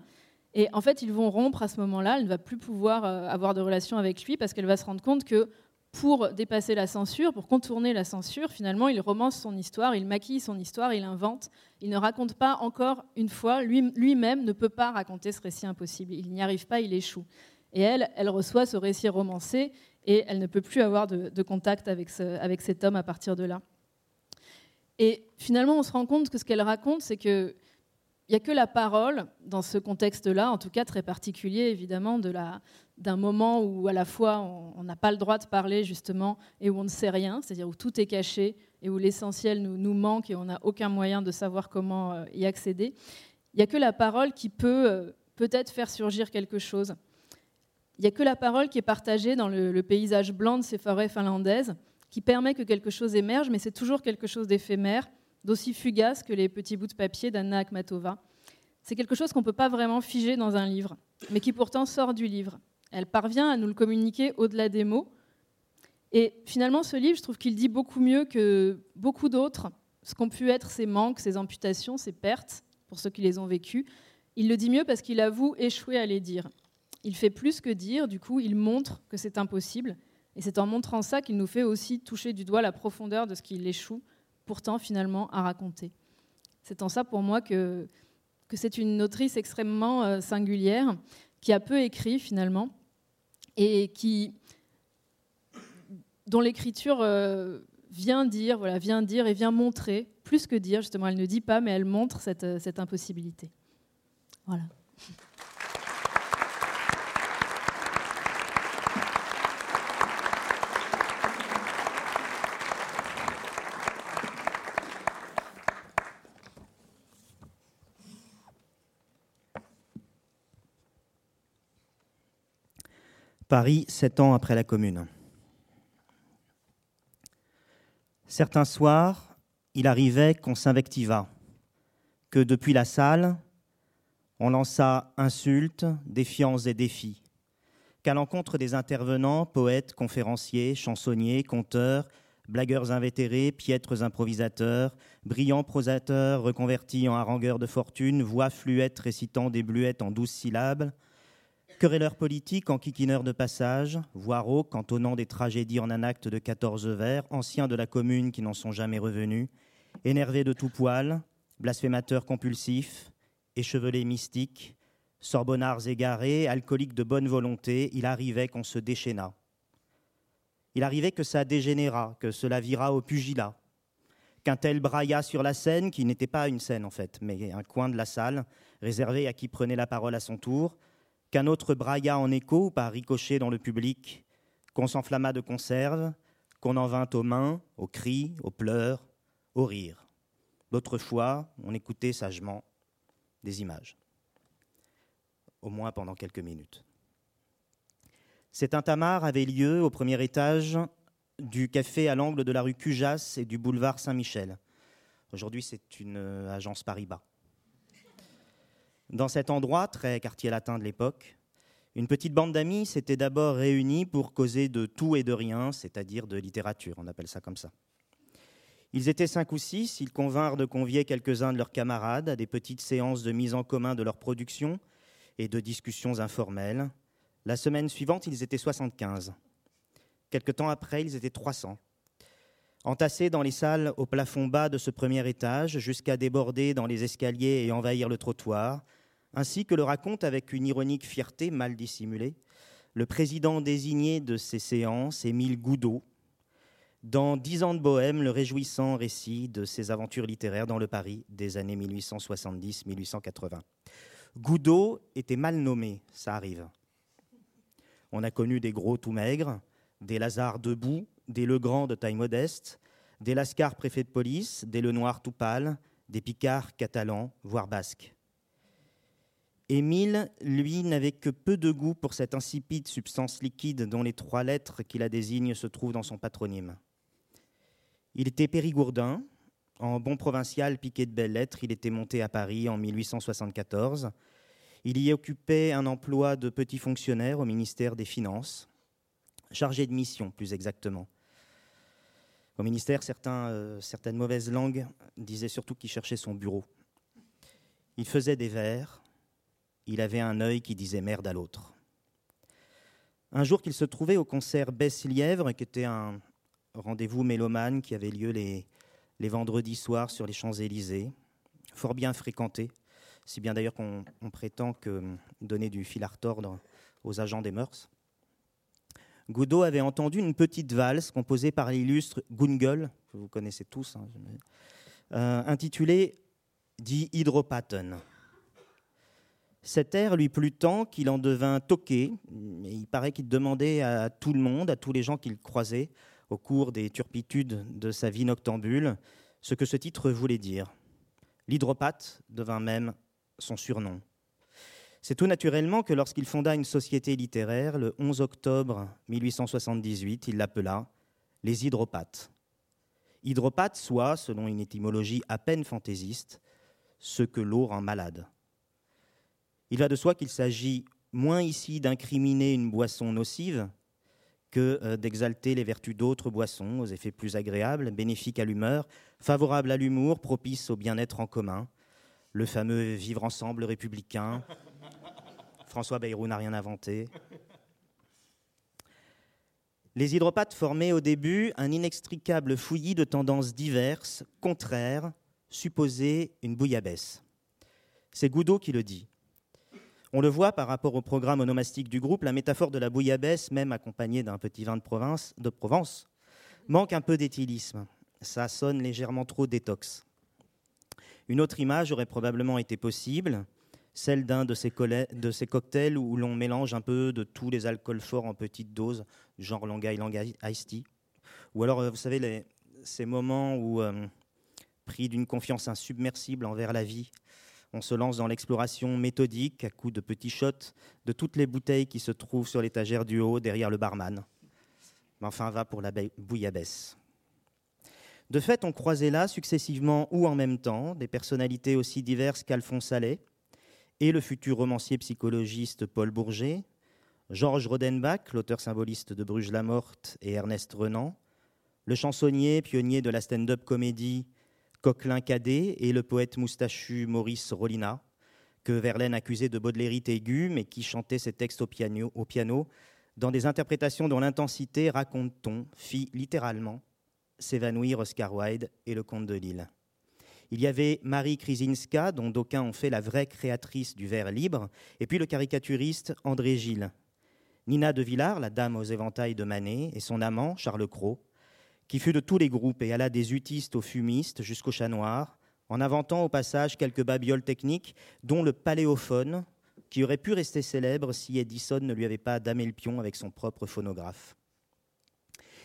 et en fait, ils vont rompre à ce moment-là, elle ne va plus pouvoir euh, avoir de relation avec lui parce qu'elle va se rendre compte que pour dépasser la censure, pour contourner la censure, finalement, il romance son histoire, il maquille son histoire, il invente. Il ne raconte pas encore une fois, lui-même ne peut pas raconter ce récit impossible. Il n'y arrive pas, il échoue. Et elle, elle reçoit ce récit romancé et elle ne peut plus avoir de, contact avec, avec cet homme à partir de là. Et finalement, on se rend compte que ce qu'elle raconte, c'est que il n'y a que la parole dans ce contexte-là, en tout cas très particulier évidemment, d'un moment où à la fois on n'a pas le droit de parler justement et où on ne sait rien, c'est-à-dire où tout est caché et où l'essentiel nous, manque et on n'a aucun moyen de savoir comment euh, y accéder. Il n'y a que la parole qui peut euh, peut-être faire surgir quelque chose. Il n'y a que la parole qui est partagée dans le, paysage blanc de ces forêts finlandaises, qui permet que quelque chose émerge, mais c'est toujours quelque chose d'éphémère, d'aussi fugace que les petits bouts de papier d'Anna Akhmatova. C'est quelque chose qu'on ne peut pas vraiment figer dans un livre, mais qui pourtant sort du livre. Elle parvient à nous le communiquer au-delà des mots. Et finalement, ce livre, je trouve qu'il dit beaucoup mieux que beaucoup d'autres ce qu'ont pu être ses manques, ses amputations, ses pertes, pour ceux qui les ont vécues. Il le dit mieux parce qu'il avoue échouer à les dire. Il fait plus que dire, du coup, il montre que c'est impossible. Et c'est en montrant ça qu'il nous fait aussi toucher du doigt la profondeur de ce qu'il échoue, pourtant finalement à raconter. C'est en ça pour moi que, c'est une autrice extrêmement euh, singulière, qui a peu écrit finalement, et qui, dont l'écriture euh, vient dire, voilà, vient dire et vient montrer, plus que dire, justement, elle ne dit pas, mais elle montre cette, euh, cette impossibilité. Voilà. Paris, sept ans après la Commune. Certains soirs, il arrivait qu'on s'invectiva, que depuis la salle, on lança insultes, défiances et défis, qu'à l'encontre des intervenants, poètes, conférenciers, chansonniers, conteurs, blagueurs invétérés, piètres improvisateurs, brillants prosateurs reconvertis en harangueurs de fortune, voix fluettes récitant des bluettes en douze syllabes, Querelleurs politiques en kikineurs de passage, voire au cantonnant des tragédies en un acte de 14 vers, anciens de la commune qui n'en sont jamais revenus, énervés de tout poil, blasphémateurs compulsifs, échevelés mystiques, sorbonnards égarés, alcooliques de bonne volonté, il arrivait qu'on se déchaîna. Il arrivait que ça dégénéra, que cela vira au pugilat, qu'un tel brailla sur la scène, qui n'était pas une scène en fait, mais un coin de la salle, réservé à qui prenait la parole à son tour, qu'un autre brailla en écho par ricochet dans le public, qu'on s'enflamma de conserve, qu'on en vint aux mains, aux cris, aux pleurs, aux rires. D'autres fois, on écoutait sagement des images, au moins pendant quelques minutes. Cet intamar avait lieu au premier étage du café à l'angle de la rue Cujas et du boulevard Saint-Michel. Aujourd'hui, c'est une euh, agence Paris-Bas. Dans cet endroit, très quartier latin de l'époque, une petite bande d'amis s'était d'abord réunie pour causer de tout et de rien, c'est-à-dire de littérature, on appelle ça comme ça. Ils étaient cinq ou six, ils convinrent de convier quelques-uns de leurs camarades à des petites séances de mise en commun de leur production et de discussions informelles. La semaine suivante, ils étaient 75. Quelque temps après, ils étaient 300. Entassés dans les salles au plafond bas de ce premier étage, jusqu'à déborder dans les escaliers et envahir le trottoir, ainsi que le raconte avec une ironique fierté mal dissimulée le président désigné de ces séances, Émile Goudot, dans Dix ans de Bohème, le réjouissant récit de ses aventures littéraires dans le Paris des années 1870-1880. Goudot était mal nommé, ça arrive. On a connu des gros tout maigres, des Lazare debout, des Legrand de taille modeste, des Lascar préfet de police, des Lenoir tout pâle, des Picards catalans, voire basques. Émile, lui, n'avait que peu de goût pour cette insipide substance liquide dont les trois lettres qui la désignent se trouvent dans son patronyme. Il était périgourdin, en bon provincial piqué de belles lettres, il était monté à Paris en 1874. Il y occupait un emploi de petit fonctionnaire au ministère des Finances, chargé de mission plus exactement. Au ministère, euh, certaines mauvaises langues disaient surtout qu'il cherchait son bureau. Il faisait des vers, il avait un œil qui disait merde à l'autre. Un jour qu'il se trouvait au concert Besse-Lièvre, qui était un rendez-vous mélomane qui avait lieu les, vendredis soirs sur les Champs-Élysées, fort bien fréquenté, si bien d'ailleurs qu'on prétend donner du fil à aux agents des mœurs. Goudot avait entendu une petite valse composée par l'illustre Gungel, que vous connaissez tous, hein, euh, intitulée dit Hydropaton. Cet air lui plut tant qu'il en devint toqué, il paraît qu'il demandait à tout le monde, à tous les gens qu'il croisait au cours des turpitudes de sa vie noctambule, ce que ce titre voulait dire. L'hydropathe devint même son surnom. C'est tout naturellement que lorsqu'il fonda une société littéraire, le 11 octobre 1878, il l'appela les hydropathes. Hydropathe soit, selon une étymologie à peine fantaisiste, ce que l'eau rend malade. Il va de soi qu'il s'agit moins ici d'incriminer une boisson nocive que euh, d'exalter les vertus d'autres boissons aux effets plus agréables, bénéfiques à l'humeur, favorables à l'humour, propices au bien-être en commun, le fameux vivre ensemble républicain. [LAUGHS] François Bayrou n'a rien inventé. Les hydropathes formaient au début un inextricable fouillis de tendances diverses, contraires, supposées une bouillabaisse. C'est Goudot qui le dit. On le voit par rapport au programme onomastique du groupe, la métaphore de la bouillabaisse, même accompagnée d'un petit vin de, province, de Provence, manque un peu d'éthylisme. Ça sonne légèrement trop détox. Une autre image aurait probablement été possible, celle d'un de, ces cocktails où l'on mélange un peu de tous les alcools forts en petites doses, genre Long Island Iced Tea. Ou alors, euh, vous savez, ces moments où, euh, pris d'une confiance insubmersible envers la vie, on se lance dans l'exploration méthodique à coups de petits shots de toutes les bouteilles qui se trouvent sur l'étagère du haut derrière le barman. Mais enfin, va pour la bouillabaisse. De fait, on croisait là, successivement ou en même temps, des personnalités aussi diverses qu'Alphonse Allais et le futur romancier psychologiste Paul Bourget, Georges Rodenbach, l'auteur symboliste de Bruges la Morte et Ernest Renan, le chansonnier, pionnier de la stand-up comédie Coquelin Cadet et le poète moustachu Maurice Rollina, que Verlaine accusait de baudelairite aiguë, mais qui chantait ses textes au piano, dans des interprétations dont l'intensité, raconte-t-on, fit littéralement s'évanouir Oscar Wilde et le comte de Lille. Il y avait Marie Krizinska, dont d'aucuns ont fait la vraie créatrice du vers libre, et puis le caricaturiste André Gilles. Nina de Villars, la dame aux éventails de Manet, et son amant, Charles Cros, qui fut de tous les groupes et alla des utistes aux fumistes jusqu'aux chats noirs, en inventant au passage quelques babioles techniques, dont le paléophone, qui aurait pu rester célèbre si Edison ne lui avait pas damé le pion avec son propre phonographe.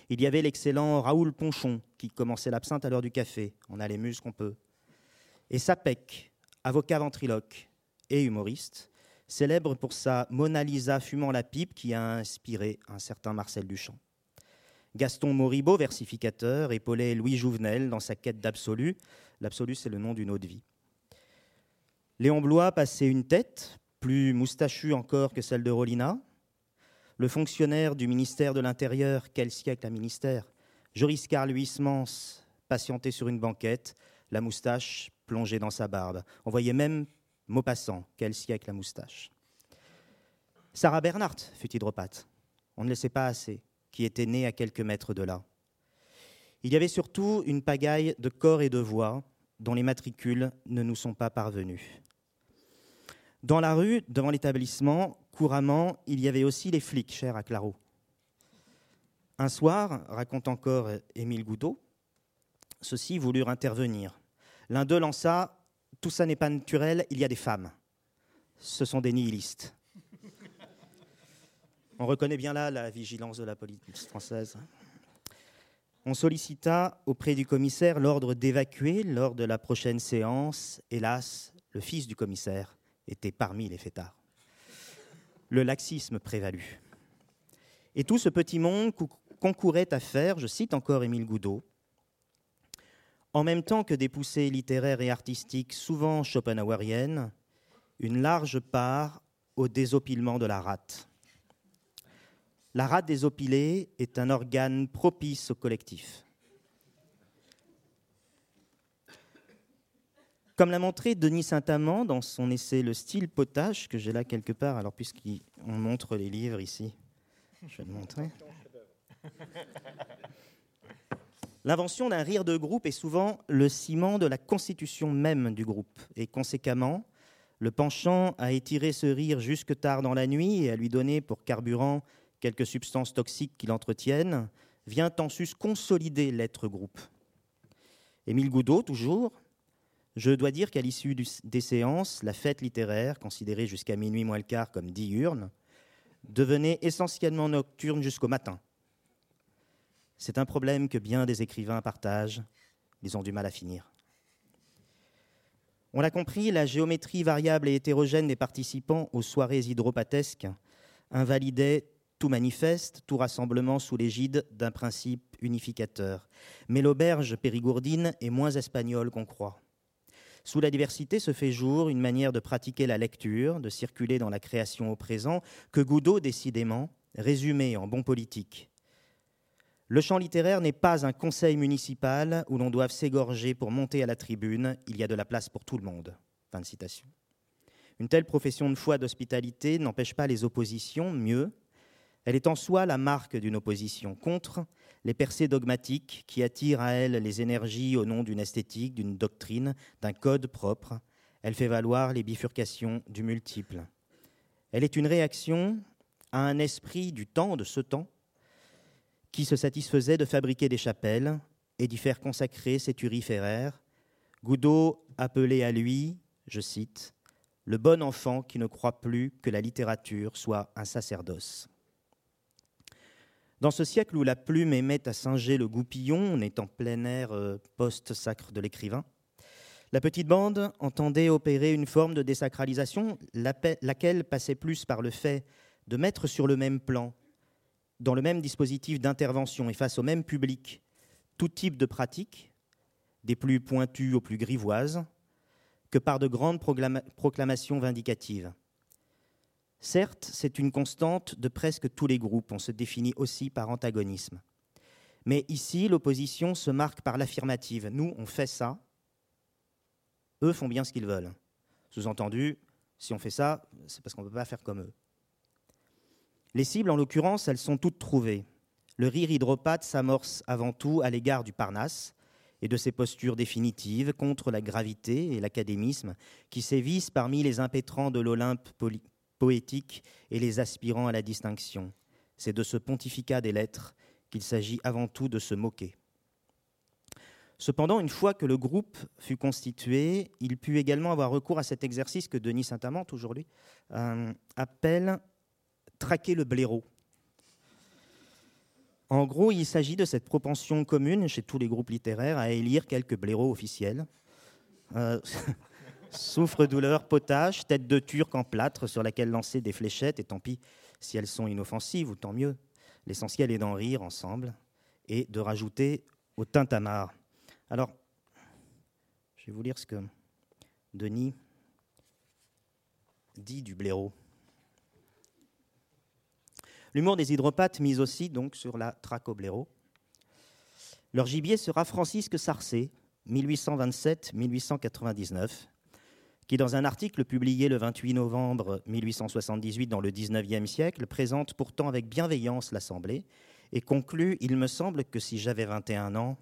Il y avait l'excellent Raoul Ponchon, qui commençait l'absinthe à l'heure du café, on a les muses qu'on peut. Et Sapec, avocat ventriloque et humoriste, célèbre pour sa Mona Lisa fumant la pipe qui a inspiré un certain Marcel Duchamp. Gaston Moribaud, versificateur, épaulait Louis Jouvenel dans sa quête d'absolu. L'absolu, c'est le nom d'une autre vie. Léon Blois passait une tête, plus moustachue encore que celle de Rolina. Le fonctionnaire du ministère de l'Intérieur, quel siècle un ministère, Joris Carl Huysmans, patienté sur une banquette, la moustache plongée dans sa barbe. On voyait même Maupassant, quel siècle la moustache. Sarah Bernhardt fut hydropathe. On ne le sait pas assez qui était né à quelques mètres de là. Il y avait surtout une pagaille de corps et de voix dont les matricules ne nous sont pas parvenus. Dans la rue, devant l'établissement, couramment, il y avait aussi les flics, chers à Claro. Un soir, raconte encore Émile Goudot, ceux-ci voulurent intervenir. L'un d'eux lança Tout ça n'est pas naturel, il y a des femmes. Ce sont des nihilistes. On reconnaît bien là la vigilance de la police française. On sollicita auprès du commissaire l'ordre d'évacuer lors de la prochaine séance. Hélas, le fils du commissaire était parmi les fêtards. Le laxisme prévalut. Et tout ce petit monde concourait à faire, je cite encore Émile Goudot, en même temps que des poussées littéraires et artistiques souvent schopenhaueriennes, une large part au désopilement de la rate. La rate des opilés est un organe propice au collectif. Comme l'a montré Denis Saint-Amand dans son essai Le style potage, que j'ai là quelque part, alors puisqu'on montre les livres ici, je vais le montrer. L'invention d'un rire de groupe est souvent le ciment de la constitution même du groupe, et conséquemment, le penchant à étirer ce rire jusque tard dans la nuit et à lui donner pour carburant quelques substances toxiques qui l'entretiennent, vient en sus consolider l'être groupe. Émile Goudot, toujours, je dois dire qu'à l'issue des séances, la fête littéraire, considérée jusqu'à minuit moins le quart comme diurne, devenait essentiellement nocturne jusqu'au matin. C'est un problème que bien des écrivains partagent, ils ont du mal à finir. On l'a compris, la géométrie variable et hétérogène des participants aux soirées hydropatesques invalidait tout manifeste, tout rassemblement sous l'égide d'un principe unificateur. Mais l'auberge périgourdine est moins espagnole qu'on croit. Sous la diversité se fait jour une manière de pratiquer la lecture, de circuler dans la création au présent, que Goudot, décidément, résumait en bon politique. Le champ littéraire n'est pas un conseil municipal où l'on doit s'égorger pour monter à la tribune. Il y a de la place pour tout le monde. Fin de citation. Une telle profession de foi d'hospitalité n'empêche pas les oppositions, mieux, elle est en soi la marque d'une opposition contre les percées dogmatiques qui attirent à elle les énergies au nom d'une esthétique, d'une doctrine, d'un code propre. Elle fait valoir les bifurcations du multiple. Elle est une réaction à un esprit du temps, de ce temps, qui se satisfaisait de fabriquer des chapelles et d'y faire consacrer ses turiféraires. Goudot appelait à lui, je cite, le bon enfant qui ne croit plus que la littérature soit un sacerdoce. Dans ce siècle où la plume aimait à singer le goupillon, on est en plein air euh, post-sacre de l'écrivain, la petite bande entendait opérer une forme de désacralisation, laquelle passait plus par le fait de mettre sur le même plan dans le même dispositif d'intervention et face au même public tout type de pratiques, des plus pointues aux plus grivoises, que par de grandes proclamations vindicatives. Certes, c'est une constante de presque tous les groupes, on se définit aussi par antagonisme. Mais ici, l'opposition se marque par l'affirmative. Nous, on fait ça, eux font bien ce qu'ils veulent. Sous-entendu, si on fait ça, c'est parce qu'on ne peut pas faire comme eux. Les cibles, en l'occurrence, elles sont toutes trouvées. Le rire hydropathe s'amorce avant tout à l'égard du Parnasse et de ses postures définitives contre la gravité et l'académisme qui sévissent parmi les impétrants de l'Olympe poétique et les aspirants à la distinction. C'est de ce pontificat des lettres qu'il s'agit avant tout de se moquer. Cependant, une fois que le groupe fut constitué, il put également avoir recours à cet exercice que Denis Saint-Amand, aujourd'hui, euh, appelle traquer le blaireau. En gros, il s'agit de cette propension commune chez tous les groupes littéraires à élire quelques blaireaux officiels. Euh, [LAUGHS] souffre-douleur, potage, tête de turc en plâtre sur laquelle lancer des fléchettes, et tant pis si elles sont inoffensives, ou tant mieux. L'essentiel est d'en rire ensemble et de rajouter au tintamarre. Alors, je vais vous lire ce que Denis dit du blaireau. L'humour des hydropathes mise aussi donc sur la traque au blaireau. Leur gibier sera Francisque Sarcé, 1827-1899, qui, dans un article publié le 28 novembre 1878 dans le 19e siècle, présente pourtant avec bienveillance l'Assemblée et conclut Il me semble que si j'avais 21 ans,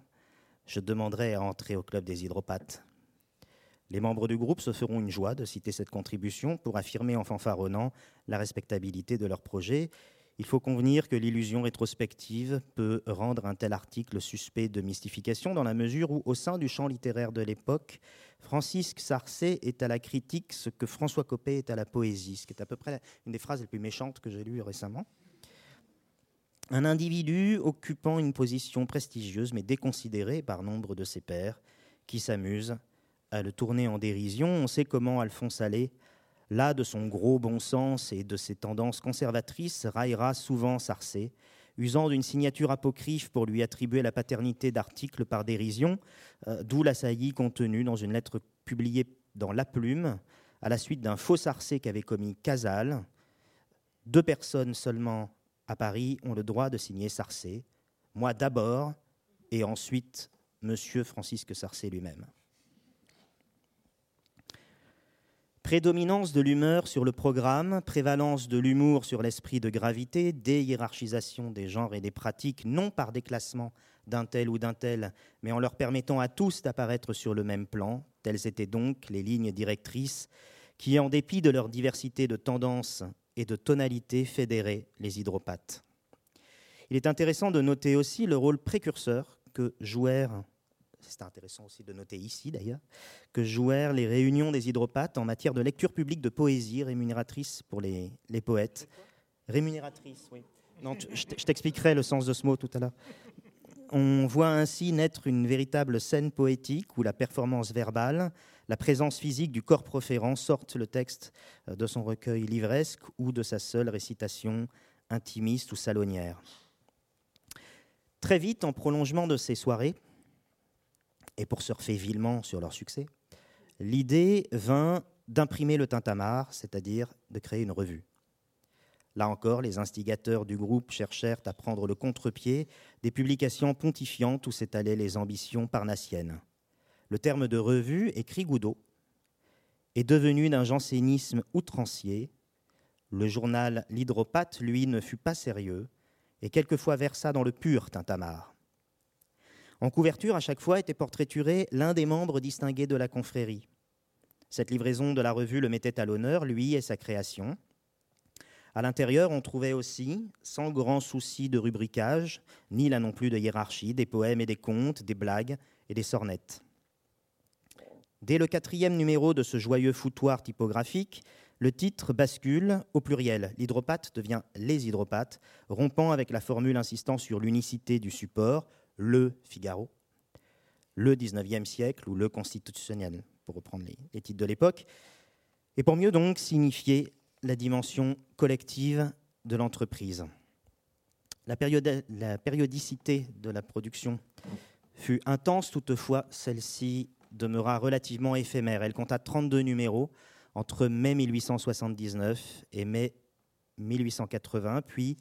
je demanderais à entrer au club des hydropathes. Les membres du groupe se feront une joie de citer cette contribution pour affirmer en fanfaronnant la respectabilité de leur projet il faut convenir que l'illusion rétrospective peut rendre un tel article suspect de mystification dans la mesure où, au sein du champ littéraire de l'époque, Francisque Sarcey est à la critique ce que François Copé est à la poésie, ce qui est à peu près une des phrases les plus méchantes que j'ai lues récemment. Un individu occupant une position prestigieuse mais déconsidérée par nombre de ses pairs qui s'amusent à le tourner en dérision. On sait comment Alphonse Allais là de son gros bon sens et de ses tendances conservatrices, raillera souvent Sarcé, usant d'une signature apocryphe pour lui attribuer la paternité d'articles par dérision, euh, d'où la saillie contenue dans une lettre publiée dans La Plume, à la suite d'un faux Sarcé qu'avait commis Casal. Deux personnes seulement à Paris ont le droit de signer Sarcé, moi d'abord, et ensuite Monsieur Francisque Sarcé lui-même. Prédominance de l'humeur sur le programme, prévalence de l'humour sur l'esprit de gravité, déhiérarchisation des genres et des pratiques, non par déclassement d'un tel ou d'un tel, mais en leur permettant à tous d'apparaître sur le même plan. Telles étaient donc les lignes directrices qui, en dépit de leur diversité de tendances et de tonalités, fédéraient les hydropathes. Il est intéressant de noter aussi le rôle précurseur que jouèrent c'est intéressant aussi de noter ici d'ailleurs, que jouèrent les réunions des hydropathes en matière de lecture publique de poésie rémunératrice pour les, les poètes. Rémunératrice, oui. Non, je t'expliquerai le sens de ce mot tout à l'heure. On voit ainsi naître une véritable scène poétique où la performance verbale, la présence physique du corps proférant sorte le texte euh, de son recueil livresque ou de sa seule récitation intimiste ou salonnière. Très vite, en prolongement de ces soirées, et pour surfer vilement sur leur succès, l'idée vint d'imprimer le tintamarre, c'est-à-dire de créer une revue. Là encore, les instigateurs du groupe cherchèrent à prendre le contre-pied des publications pontifiantes où s'étalaient les ambitions parnassiennes. Le terme de revue, écrit Goudot, est devenu d'un jansénisme outrancier. Le journal L'Hydropathe, lui, ne fut pas sérieux et quelquefois versa dans le pur tintamarre. En couverture, à chaque fois, était portraituré l'un des membres distingués de la confrérie. Cette livraison de la revue le mettait à l'honneur, lui et sa création. À l'intérieur, on trouvait aussi, sans grand souci de rubricage, ni là non plus de hiérarchie, des poèmes et des contes, des blagues et des sornettes. Dès le quatrième numéro de ce joyeux foutoir typographique, le titre bascule au pluriel. L'hydropathe devient les hydropathes, rompant avec la formule insistant sur l'unicité du support, le Figaro, le 19e siècle ou le constitutionnel, pour reprendre les, titres de l'époque, et pour mieux donc signifier la dimension collective de l'entreprise. La, la périodicité de la production fut intense, toutefois celle-ci demeura relativement éphémère. Elle compta 32 numéros entre mai 1879 et mai 1880, puis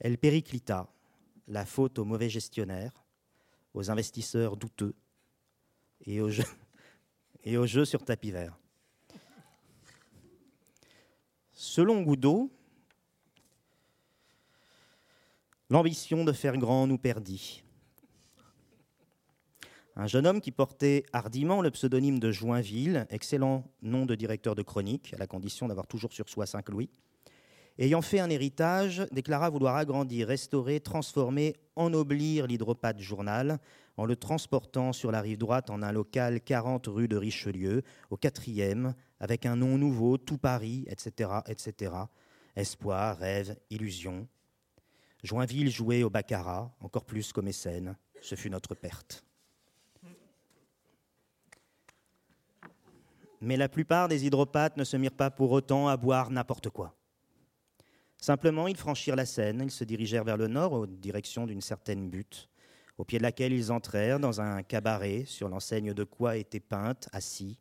elle périclita, la faute aux mauvais gestionnaires, aux investisseurs douteux et aux jeux, [LAUGHS] sur tapis vert. Selon Goudot, l'ambition de faire grand nous perdit. Un jeune homme qui portait hardiment le pseudonyme de Joinville, excellent nom de directeur de chronique, à la condition d'avoir toujours sur soi cinq louis, ayant fait un héritage, déclara vouloir agrandir, restaurer, transformer, ennoblir l'hydropathe journal en le transportant sur la rive droite en un local 40 rue de Richelieu, au quatrième, avec un nom nouveau, tout Paris, etc., etc. Espoir, rêve, illusion. Joinville jouait au baccarat, encore plus qu'au mécène. Ce fut notre perte. mais la plupart des hydropathes ne se mirent pas pour autant à boire n'importe quoi. Simplement, ils franchirent la Seine, ils se dirigèrent vers le nord, en direction d'une certaine butte, au pied de laquelle ils entrèrent dans un cabaret sur l'enseigne de quoi était peinte, assis,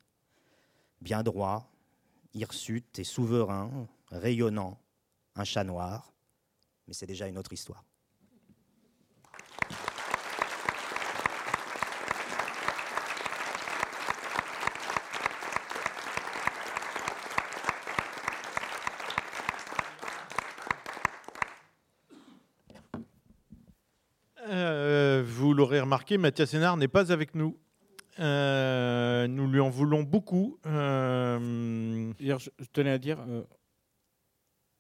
bien droit, hirsute et souverain, rayonnant, un chat noir, mais c'est déjà une autre histoire. Remarqué, Mathias Hénard n'est pas avec nous. Euh, nous lui en voulons beaucoup. Euh, je, tenais à dire, euh,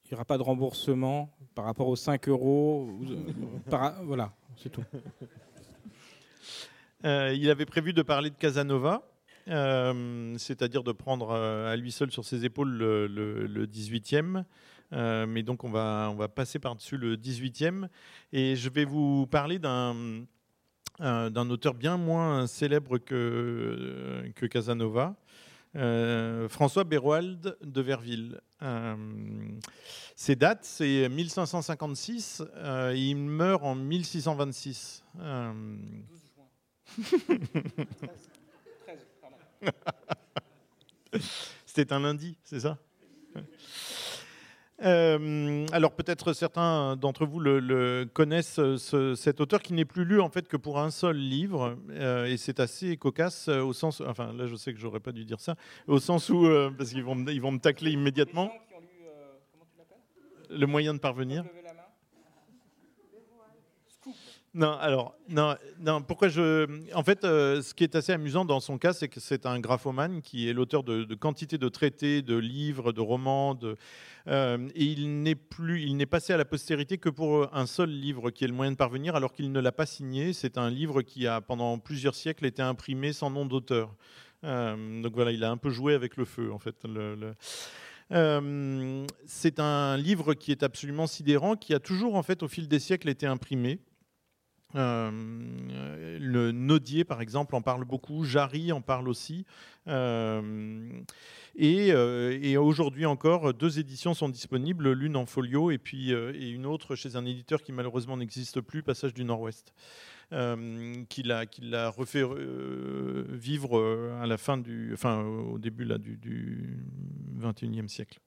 il n'y aura pas de remboursement par rapport aux 5 euros. voilà, c'est tout. [LAUGHS] il avait prévu de parler de Casanova, c'est-à-dire de prendre à lui seul sur ses épaules le, le 18e. mais donc on va, on va passer par-dessus le 18e. Et je vais vous parler d'un d'un auteur bien moins célèbre que, que Casanova. Euh, François Béroald de Verville. Euh, ses dates, c'est 1556, il meurt en 1626. 12 juin. 13, C'était un lundi, c'est ça? Euh, alors peut-être certains d'entre vous le, connaissent cet auteur qui n'est plus lu en fait que pour un seul livre euh, et c'est assez cocasse euh, au sens, enfin là je sais que j'aurais pas dû dire ça, au sens où parce qu'ils vont ils vont me tacler immédiatement. le moyen de parvenir. Non, alors, non, non, pourquoi je. En fait, euh, ce qui est assez amusant dans son cas, c'est que c'est un graphomane qui est l'auteur de, de, quantité de traités, de livres, de romans, euh, et il n'est plus, il n'est passé à la postérité que pour un seul livre qui est le moyen de parvenir, alors qu'il ne l'a pas signé. C'est un livre qui a pendant plusieurs siècles été imprimé sans nom d'auteur. Euh, donc voilà, il a un peu joué avec le feu, en fait. C'est un livre qui est absolument sidérant, qui a toujours, en fait, au fil des siècles, été imprimé. Le Nodier, par exemple, en parle beaucoup. Jarry en parle aussi. et, aujourd'hui encore, deux éditions sont disponibles, l'une en folio et puis une autre chez un éditeur qui malheureusement n'existe plus, Passage du Nord-Ouest. Euh, qui l'a refait euh, vivre euh, à la fin du, enfin, au début là, du, du 21e siècle.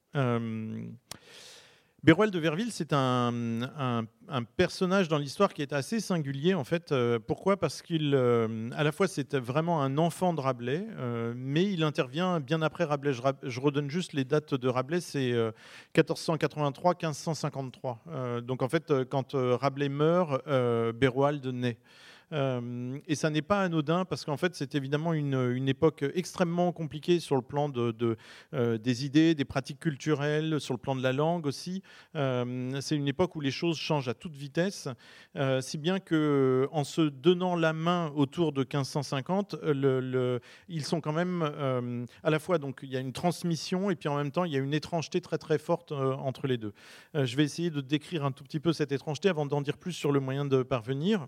Béruel de Verville, c'est un, personnage dans l'histoire qui est assez singulier en fait. pourquoi? Parce qu'il, à la fois, c'est vraiment un enfant de Rabelais, mais il intervient bien après Rabelais. Je, redonne juste les dates de Rabelais, c'est 1483-1553. donc en fait, quand Rabelais meurt, Béroald naît. Euh, et ça n'est pas anodin parce qu'en fait, c'est évidemment une, époque extrêmement compliquée sur le plan de, euh, des idées, des pratiques culturelles, sur le plan de la langue aussi. Euh, c'est une époque où les choses changent à toute vitesse, si bien que en se donnant la main autour de 1550, le, ils sont quand même à la fois donc il y a une transmission et puis en même temps il y a une étrangeté très très forte entre les deux. je vais essayer de décrire un tout petit peu cette étrangeté avant d'en dire plus sur le moyen de parvenir.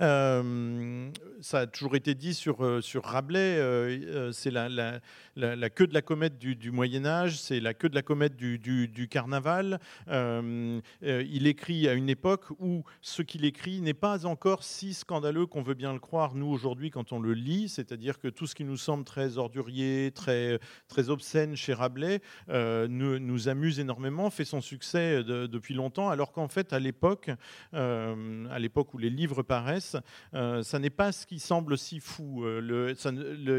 Euh, ça a toujours été dit sur, euh, sur Rabelais, euh, c'est la, queue de la comète du, Moyen Âge, c'est la queue de la comète du, du, carnaval. il écrit à une époque où ce qu'il écrit n'est pas encore si scandaleux qu'on veut bien le croire, nous, aujourd'hui, quand on le lit, c'est-à-dire que tout ce qui nous semble très ordurier, très, très obscène chez Rabelais, nous, nous, amuse énormément, fait son succès depuis longtemps, alors qu'en fait, à l'époque, à l'époque où les livres paraissent, euh, ça n'est pas ce qui semble si fou. Euh,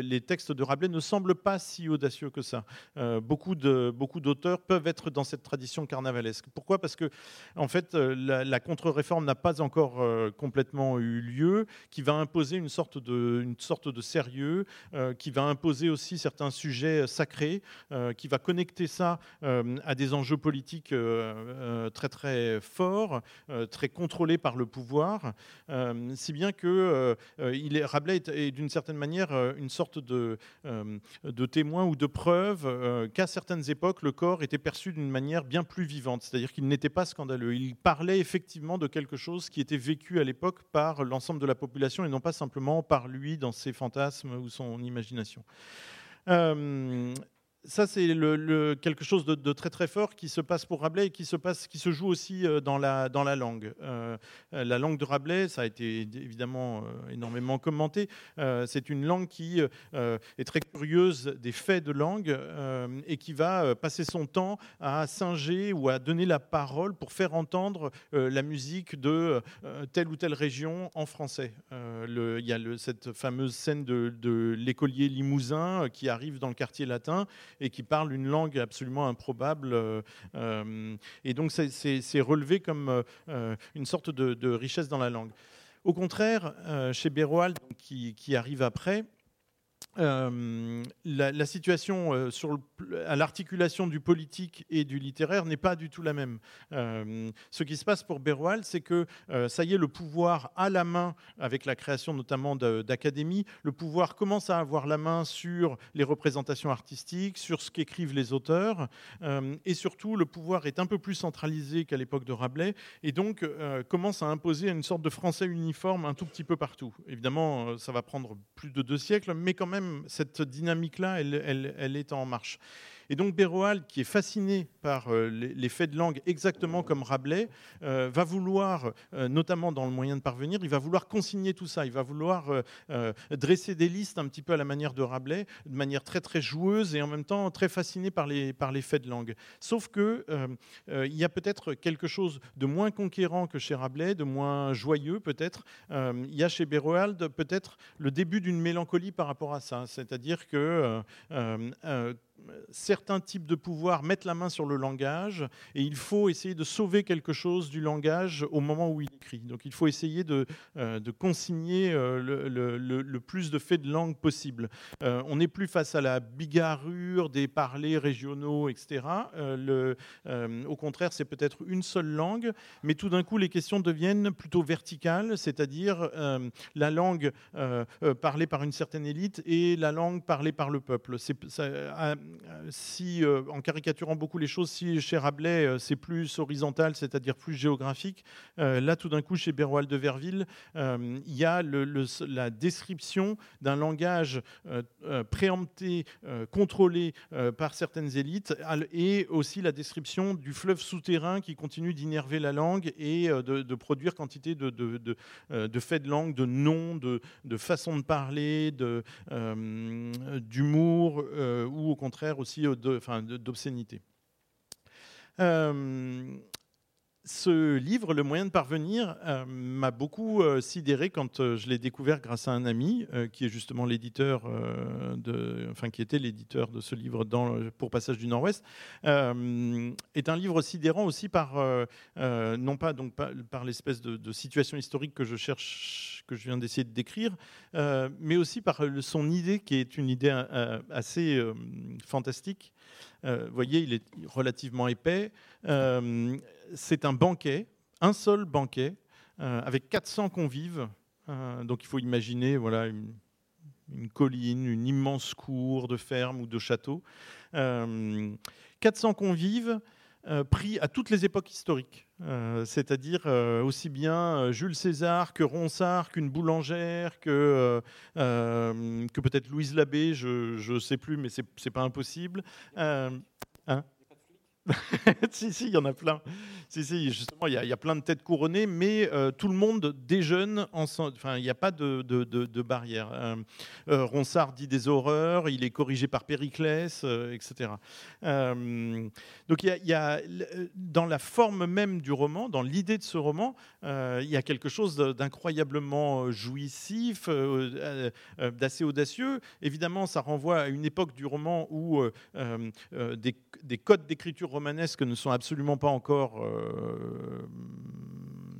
les textes de Rabelais ne semblent pas si audacieux que ça. Euh, beaucoup de beaucoup d'auteurs peuvent être dans cette tradition carnavalesque. Pourquoi? Parce que en fait, la, contre-réforme n'a pas encore complètement eu lieu, qui va imposer une sorte de une sorte de sérieux, qui va imposer aussi certains sujets sacrés, qui va connecter ça à des enjeux politiques très très forts, très contrôlés par le pouvoir si bien que euh, euh, il est, Rabelais est, d'une certaine manière euh, une sorte de, de témoin ou de preuve qu'à certaines époques, le corps était perçu d'une manière bien plus vivante, c'est-à-dire qu'il n'était pas scandaleux. Il parlait effectivement de quelque chose qui était vécu à l'époque par l'ensemble de la population et non pas simplement par lui dans ses fantasmes ou son imagination ça, c'est quelque chose de, très très fort qui se passe pour Rabelais et qui se, joue aussi euh, dans la, langue. Euh, euh, la langue de Rabelais, ça a été évidemment énormément commenté. c'est une langue qui est très curieuse des faits de langue et qui va passer son temps à singer ou à donner la parole pour faire entendre la musique de telle ou telle région en français. il y a cette fameuse scène de l'écolier limousin qui arrive dans le quartier latin et qui parle une langue absolument improbable. Euh, euh, et donc c'est relevé comme euh, une sorte de, richesse dans la langue. Au contraire, chez Béroald, qui, qui arrive après, euh, la, situation euh, à l'articulation du politique et du littéraire n'est pas du tout la même. Euh, ce qui se passe pour Berroal, c'est que ça y est, le pouvoir a la main, avec la création notamment d'académies, le pouvoir commence à avoir la main sur les représentations artistiques, sur ce qu'écrivent les auteurs, et surtout le pouvoir est un peu plus centralisé qu'à l'époque de Rabelais, et donc commence à imposer une sorte de français uniforme un tout petit peu partout. Évidemment, ça va prendre plus de deux siècles, mais quand même cette dynamique-là, elle, est en marche. Et donc Béroal, qui est fasciné par euh, les faits de langue exactement comme Rabelais, euh, va vouloir, euh, notamment dans le moyen de parvenir, il va vouloir consigner tout ça, il va vouloir dresser des listes un petit peu à la manière de Rabelais, de manière très très joueuse et en même temps très fasciné par les, par les faits de langue. Sauf que il y a peut-être quelque chose de moins conquérant que chez Rabelais, de moins joyeux peut-être. il y a chez Béroald peut-être le début d'une mélancolie par rapport à ça, c'est-à-dire que certains types de pouvoirs mettent la main sur le langage et il faut essayer de sauver quelque chose du langage au moment où il écrit. Donc il faut essayer de, euh, consigner euh, le, plus de faits de langue possible. Euh, on n'est plus face à la bigarrure des parlers régionaux, etc. Au contraire, c'est peut-être une seule langue, mais tout d'un coup, les questions deviennent plutôt verticales, c'est-à-dire la langue parlée par une certaine élite et la langue parlée par le peuple. Si, en caricaturant beaucoup les choses, si chez Rabelais c'est plus horizontal, c'est-à-dire plus géographique, là tout d'un coup chez Beroald de Verville, il y a la description d'un langage préempté, contrôlé par certaines élites, et aussi la description du fleuve souterrain qui continue d'innerver la langue et de, produire quantité de, faits de langue, de noms, de, façons de parler, d'humour ou au contraire aussi d'obscénité ce livre, Le moyen de parvenir, euh, m'a beaucoup euh, sidéré quand euh, je l'ai découvert grâce à un ami qui est justement l'éditeur enfin qui était l'éditeur de ce livre pour Passage du Nord-Ouest. est un livre sidérant aussi par non pas donc par, l'espèce de, situation historique que je cherche, que je viens d'essayer de décrire, mais aussi par son idée qui est une idée assez fantastique. vous voyez, il est relativement épais c'est un banquet, un seul banquet, euh, avec 400 convives. Euh, donc il faut imaginer voilà, une, colline, une immense cour de ferme ou de château. 400 euh, convives pris à toutes les époques historiques. c'est-à-dire aussi bien Jules César que Ronsard, qu'une boulangère, que, peut-être Louise Labbé, je ne sais plus, mais c'est pas impossible. Hein? [LAUGHS] si, si, il y en a plein. Si, si, justement, il y, a plein de têtes couronnées, mais euh, tout le monde déjeune ensemble. Enfin, il n'y a pas de, barrière. Euh, euh, Ronsard dit des horreurs, il est corrigé par Périclès, etc. donc, il y, a, dans la forme même du roman, dans l'idée de ce roman, il y a quelque chose d'incroyablement jouissif, d'assez audacieux. Évidemment, ça renvoie à une époque du roman où des codes d'écriture romanesques ne sont absolument pas encore euh,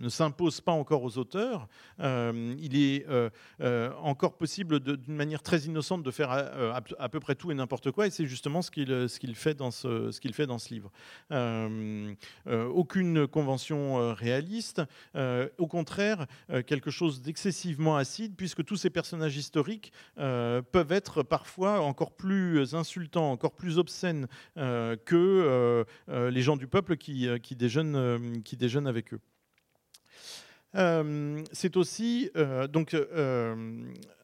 ne s'impose pas encore aux auteurs. Euh, il est euh, euh, encore possible d'une manière très innocente de faire à, peu près tout et n'importe quoi, et c'est justement ce qu'il fait dans ce livre. aucune convention réaliste, au contraire quelque chose d'excessivement acide, puisque tous ces personnages historiques peuvent être parfois encore plus insultants, encore plus obscènes que les gens du peuple qui déjeunent avec eux. Euh, c'est aussi, euh, donc, euh,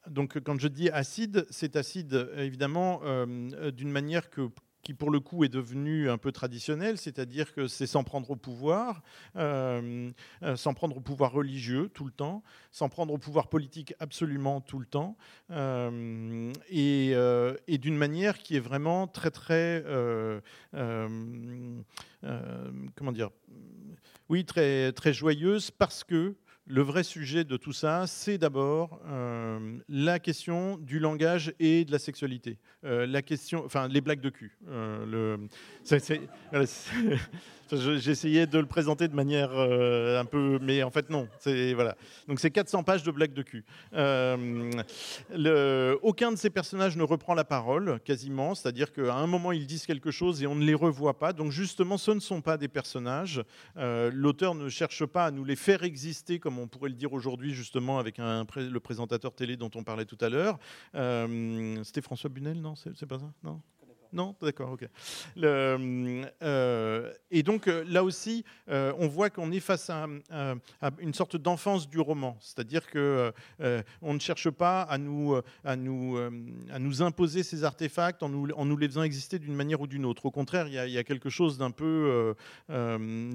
donc quand je dis acide, c'est acide évidemment d'une manière que, qui pour le coup est devenue un peu traditionnelle, c'est-à-dire que c'est sans prendre au pouvoir, sans prendre au pouvoir religieux tout le temps, sans prendre au pouvoir politique absolument tout le temps, et d'une manière qui est vraiment très très, comment dire, oui, très, très joyeuse parce que le vrai sujet de tout ça, c'est d'abord euh, la question du langage et de la sexualité. Euh, la question, enfin, les blagues de cul. Euh, J'essayais de le présenter de manière un peu, mais en fait non. Voilà. Donc c'est 400 pages de blagues de cul. Le, aucun de ces personnages ne reprend la parole, quasiment. C'est-à-dire qu'à un moment ils disent quelque chose et on ne les revoit pas. Donc justement, ce ne sont pas des personnages. L'auteur ne cherche pas à nous les faire exister comme on pourrait le dire aujourd'hui justement avec le présentateur télé dont on parlait tout à l'heure. Euh, c'était François Bunel, non? C'est pas ça? Non? Non, d'accord, ok. Euh, et donc euh, là aussi, euh, on voit qu'on est face à, une sorte d'enfance du roman, c'est-à-dire que on ne cherche pas à nous, à nous, à nous imposer ces artefacts en nous, en nous les faisant exister d'une manière ou d'une autre. Au contraire, il y, a, quelque chose d'un peu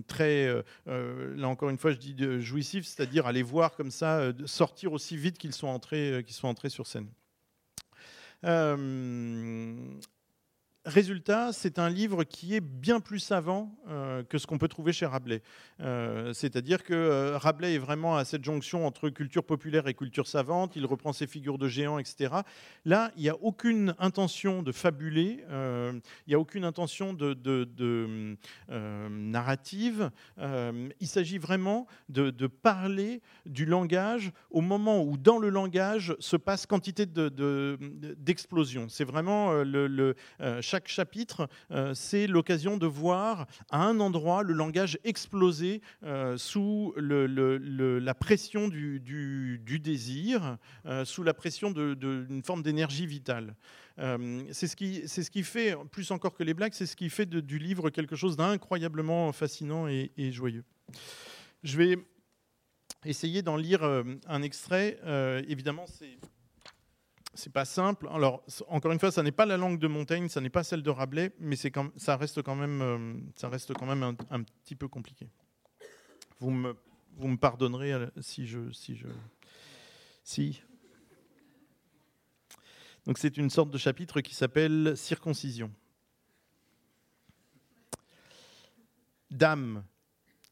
très, là encore une fois, je dis jouissif, c'est-à-dire aller voir comme ça sortir aussi vite qu'ils sont entrés, qu'ils sont entrés sur scène. Résultat, c'est un livre qui est bien plus savant euh, que ce qu'on peut trouver chez Rabelais. Euh, c'est-à-dire que euh, Rabelais est vraiment à cette jonction entre culture populaire et culture savante. Il reprend ses figures de géants, etc. Là, il n'y a aucune intention de fabuler. il n'y a aucune intention de, narrative. il s'agit vraiment de, parler du langage au moment où, dans le langage, se passe quantité d'explosions. c'est vraiment le chaque chapitre, euh, c'est l'occasion de voir à un endroit le langage exploser euh, sous la pression du, désir, euh, sous la pression d'une forme d'énergie vitale. c'est ce, qui, fait, plus encore que les blagues, c'est ce qui fait du livre quelque chose d'incroyablement fascinant et, joyeux. Je vais essayer d'en lire un extrait. évidemment, c'est c'est pas simple. Alors, encore une fois, ça n'est pas la langue de Montaigne, ça n'est pas celle de Rabelais, mais quand, ça reste quand même, euh, ça reste quand même un, petit peu compliqué. Vous me, vous me pardonnerez euh, si je, si je, si. Donc, c'est une sorte de chapitre qui s'appelle circoncision. Dame,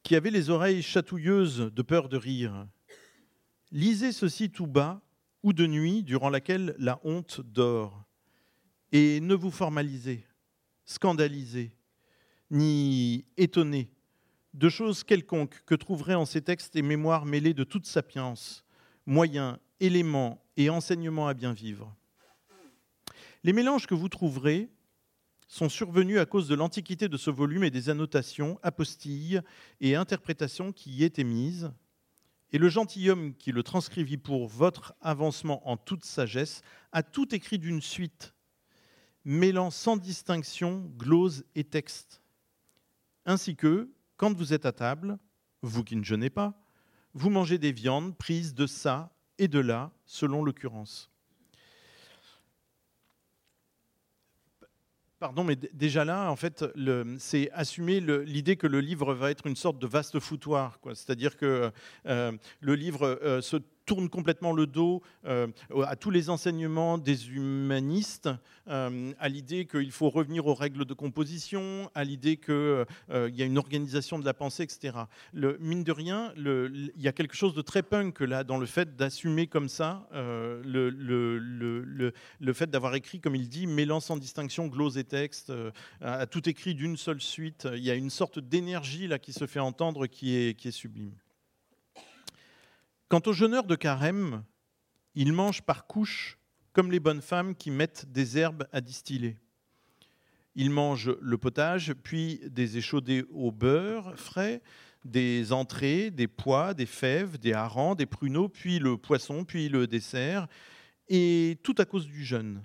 qui avait les oreilles chatouilleuses de peur de rire, lisez ceci tout bas ou de nuit durant laquelle la honte dort. Et ne vous formalisez, scandalisez, ni étonnez de choses quelconques que trouverez en ces textes et mémoires mêlés de toute sapience, moyens, éléments et enseignements à bien vivre. Les mélanges que vous trouverez sont survenus à cause de l'antiquité de ce volume et des annotations, apostilles et interprétations qui y étaient mises, et le gentilhomme qui le transcrivit pour votre avancement en toute sagesse a tout écrit d'une suite, mêlant sans distinction glose et texte. Ainsi que, quand vous êtes à table, vous qui ne jeûnez pas, vous mangez des viandes prises de ça et de là, selon l'occurrence. Pardon, mais déjà là, en fait, c'est assumer l'idée que le livre va être une sorte de vaste foutoir. C'est-à-dire que euh, le livre euh, se tourne complètement le dos euh, à tous les enseignements des humanistes, euh, à l'idée qu'il faut revenir aux règles de composition, à l'idée qu'il euh, y a une organisation de la pensée, etc. Mine de rien, il y a quelque chose de très punk là dans le fait d'assumer comme ça le, fait d'avoir écrit, comme il dit, mêlant sans distinction glose et texte, à tout écrit d'une seule suite. Il y a une sorte d'énergie là qui se fait entendre qui est sublime. Quant aux jeûneurs de carême, ils mangent par couches comme les bonnes femmes qui mettent des herbes à distiller. Ils mangent le potage, puis des échaudés au beurre frais, des entrées, des pois, des fèves, des harengs, des pruneaux, puis le poisson, puis le dessert, et tout à cause du jeûne.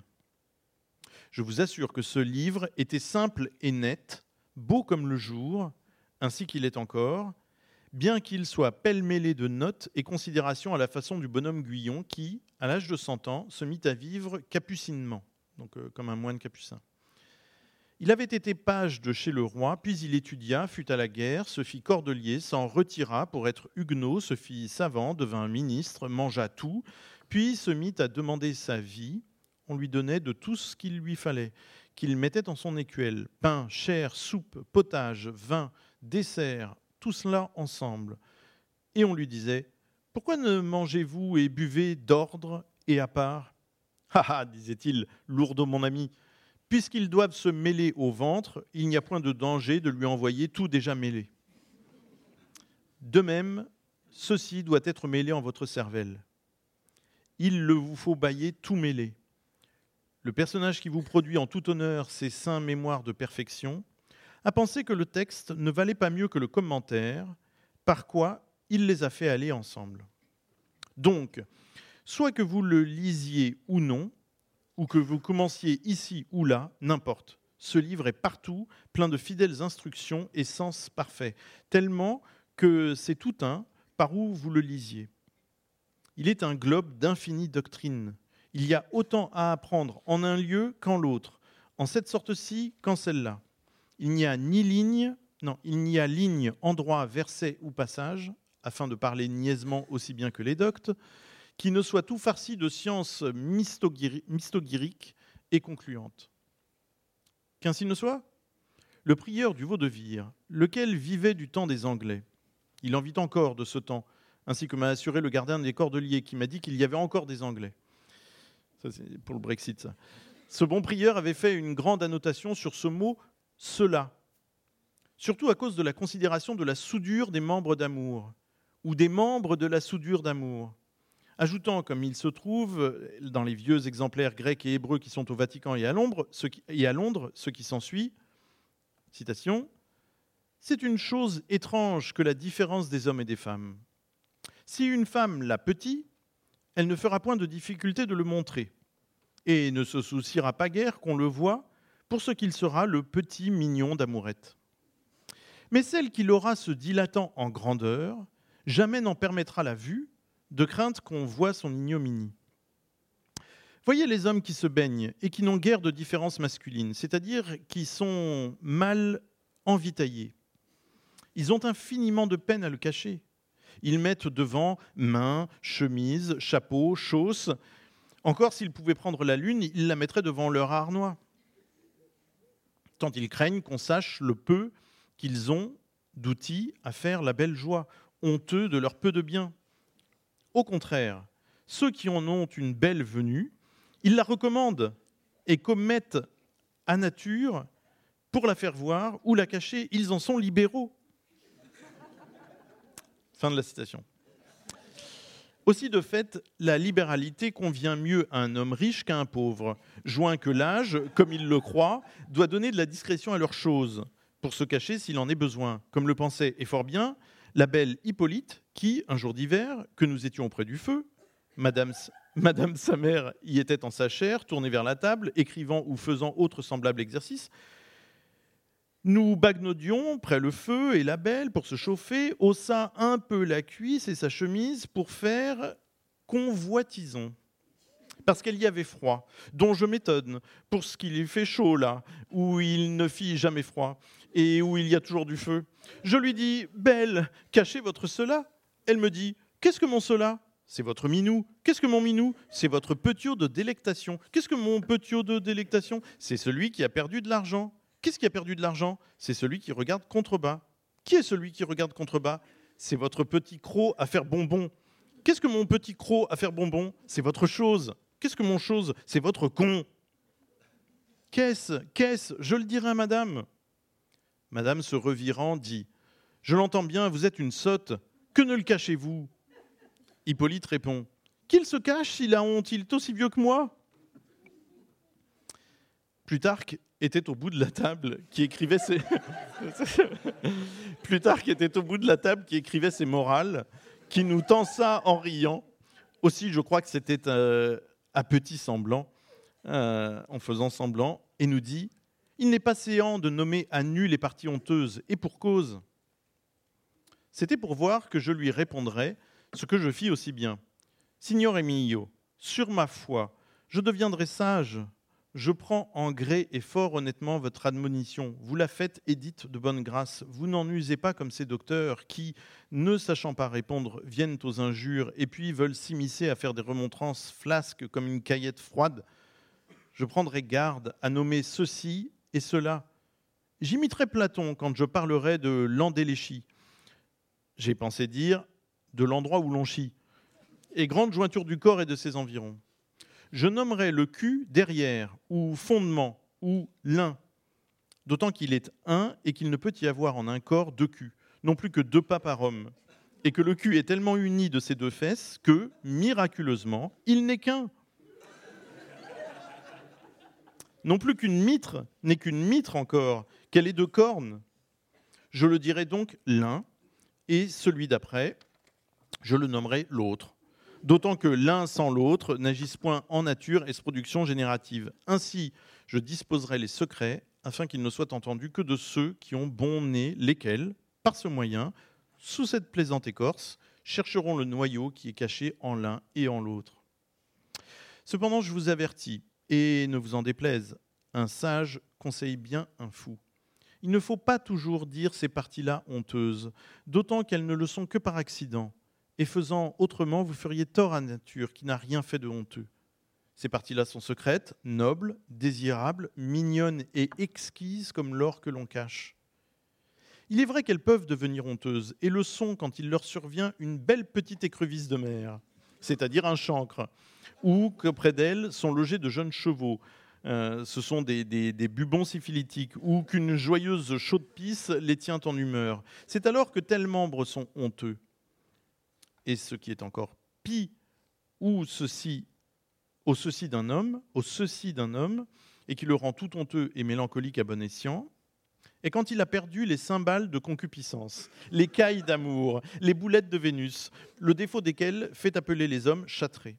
Je vous assure que ce livre était simple et net, beau comme le jour, ainsi qu'il est encore, bien qu'il soit pêle-mêlé de notes et considérations à la façon du bonhomme Guyon qui, à l'âge de 100 ans, se mit à vivre capucinement, donc euh, comme un moine capucin. Il avait été page de chez le roi, puis il étudia, fut à la guerre, se fit cordelier, s'en retira pour être huguenot, se fit savant, devint ministre, mangea tout, puis se mit à demander sa vie. On lui donnait de tout ce qu'il lui fallait, qu'il mettait dans son écuelle pain, chair, soupe, potage, vin, dessert, tout cela ensemble. Et on lui disait Pourquoi ne mangez-vous et buvez d'ordre et à part Ah ah, disait-il, lourdeau mon ami, puisqu'ils doivent se mêler au ventre, il n'y a point de danger de lui envoyer tout déjà mêlé. De même, ceci doit être mêlé en votre cervelle. Il le vous faut bailler tout mêlé. Le personnage qui vous produit en tout honneur ces saints mémoires de perfection, a pensé que le texte ne valait pas mieux que le commentaire, par quoi il les a fait aller ensemble. Donc, soit que vous le lisiez ou non, ou que vous commenciez ici ou là, n'importe. Ce livre est partout, plein de fidèles instructions et sens parfaits, tellement que c'est tout un par où vous le lisiez. Il est un globe d'infinies doctrines. Il y a autant à apprendre en un lieu qu'en l'autre, en cette sorte-ci qu'en celle-là. Il n'y a ni ligne, non, il n'y a ligne, endroit, verset ou passage, afin de parler niaisement aussi bien que les doctes, qui ne soit tout farci de sciences mystogyriques et concluantes. Qu'ainsi ne soit? Le prieur du vaudevire, lequel vivait du temps des Anglais, il en vit encore de ce temps, ainsi que m'a assuré le gardien des cordeliers, qui m'a dit qu'il y avait encore des Anglais. Ça, c'est pour le Brexit. Ce bon prieur avait fait une grande annotation sur ce mot cela, surtout à cause de la considération de la soudure des membres d'amour, ou des membres de la soudure d'amour, ajoutant, comme il se trouve dans les vieux exemplaires grecs et hébreux qui sont au Vatican et à Londres, ce qui, s'ensuit, citation, c'est une chose étrange que la différence des hommes et des femmes. Si une femme l'a petit, elle ne fera point de difficulté de le montrer. et ne se souciera pas guère qu'on le voit pour ce qu'il sera le petit mignon d'amourette. Mais celle qui l'aura se dilatant en grandeur, jamais n'en permettra la vue, de crainte qu'on voie son ignominie. Voyez les hommes qui se baignent et qui n'ont guère de différence masculine, c'est-à-dire qui sont mal envitaillés. Ils ont infiniment de peine à le cacher. Ils mettent devant mains, chemises, chapeaux, chausses. Encore s'ils pouvaient prendre la lune, ils la mettraient devant leur harnois. Tant ils craignent qu'on sache le peu qu'ils ont d'outils à faire la belle joie, honteux de leur peu de bien. Au contraire, ceux qui en ont une belle venue, ils la recommandent et commettent à nature pour la faire voir ou la cacher. Ils en sont libéraux. Fin de la citation. Aussi, de fait, la libéralité convient mieux à un homme riche qu'à un pauvre, joint que l'âge, comme il le croit, doit donner de la discrétion à leurs choses, pour se cacher s'il en est besoin, comme le pensait, et fort bien, la belle Hippolyte, qui, un jour d'hiver, que nous étions auprès du feu, Madame, Madame sa mère y était en sa chair, tournée vers la table, écrivant ou faisant autre semblable exercice, nous bagnodions près le feu et la belle pour se chauffer, haussa un peu la cuisse et sa chemise pour faire convoitison. Parce qu'elle y avait froid, dont je m'étonne, pour ce qu'il y fait chaud là, où il ne fit jamais froid, et où il y a toujours du feu. Je lui dis, Belle, cachez votre cela. Elle me dit, Qu'est-ce que mon cela? C'est votre minou. Qu'est-ce que mon minou? C'est votre petiot de délectation. Qu'est-ce que mon petiot de délectation? C'est celui qui a perdu de l'argent. Qu'est-ce qui a perdu de l'argent? C'est celui qui regarde contrebas. Qui est celui qui regarde contrebas? C'est votre petit croc à faire bonbon. Qu'est-ce que mon petit croc à faire bonbon? C'est votre chose. Qu'est-ce que mon chose? C'est votre con. Qu'est-ce Qu'est-ce? Je le dirai à madame. Madame, se revirant, dit Je l'entends bien, vous êtes une sotte. Que ne le cachez-vous? Hippolyte répond Qu'il se cache s'il a honte, il est aussi vieux que moi. Plutarque était au bout de la table qui écrivait ses [LAUGHS] Plutarque était au bout de la table qui écrivait ses morales, qui nous tend ça en riant. Aussi, je crois que c'était euh, à petit semblant, euh, en faisant semblant, et nous dit Il n'est pas séant de nommer à nu les parties honteuses, et pour cause. C'était pour voir que je lui répondrais ce que je fis aussi bien. Signor Emilio, sur ma foi, je deviendrai sage je prends en gré et fort honnêtement votre admonition. Vous la faites et dites de bonne grâce. Vous n'en usez pas comme ces docteurs qui, ne sachant pas répondre, viennent aux injures et puis veulent s'immiscer à faire des remontrances flasques comme une caillette froide. Je prendrai garde à nommer ceci et cela. J'imiterai Platon quand je parlerai de l'endéléchie. J'ai pensé dire de l'endroit où l'on chie, et grande jointure du corps et de ses environs je nommerai le cul derrière, ou fondement, ou l'un, d'autant qu'il est un et qu'il ne peut y avoir en un corps deux culs, non plus que deux pas par homme, et que le cul est tellement uni de ces deux fesses que, miraculeusement, il n'est qu'un. Non plus qu'une mitre n'est qu'une mitre encore, qu'elle est de cornes. Je le dirai donc l'un, et celui d'après, je le nommerai l'autre d'autant que l'un sans l'autre n'agissent point en nature et se production générative. Ainsi, je disposerai les secrets afin qu'ils ne soient entendus que de ceux qui ont bon nez, lesquels, par ce moyen, sous cette plaisante écorce, chercheront le noyau qui est caché en l'un et en l'autre. Cependant, je vous avertis, et ne vous en déplaise, un sage conseille bien un fou. Il ne faut pas toujours dire ces parties-là honteuses, d'autant qu'elles ne le sont que par accident et faisant autrement, vous feriez tort à nature qui n'a rien fait de honteux. Ces parties-là sont secrètes, nobles, désirables, mignonnes et exquises comme l'or que l'on cache. Il est vrai qu'elles peuvent devenir honteuses, et le sont quand il leur survient une belle petite écrevisse de mer, c'est-à-dire un chancre, ou que près d'elles sont logés de jeunes chevaux. Euh, ce sont des, des, des, bubons syphilitiques, ou qu'une joyeuse chaude pisse les tient en humeur. C'est alors que tels membres sont honteux et ce qui est encore pis, ou ceci, au ceci d'un homme, au ceci d'un homme, et qui le rend tout honteux et mélancolique à bon escient, et quand il a perdu les cymbales de concupiscence, les cailles d'amour, les boulettes de Vénus, le défaut desquelles fait appeler les hommes châtrés.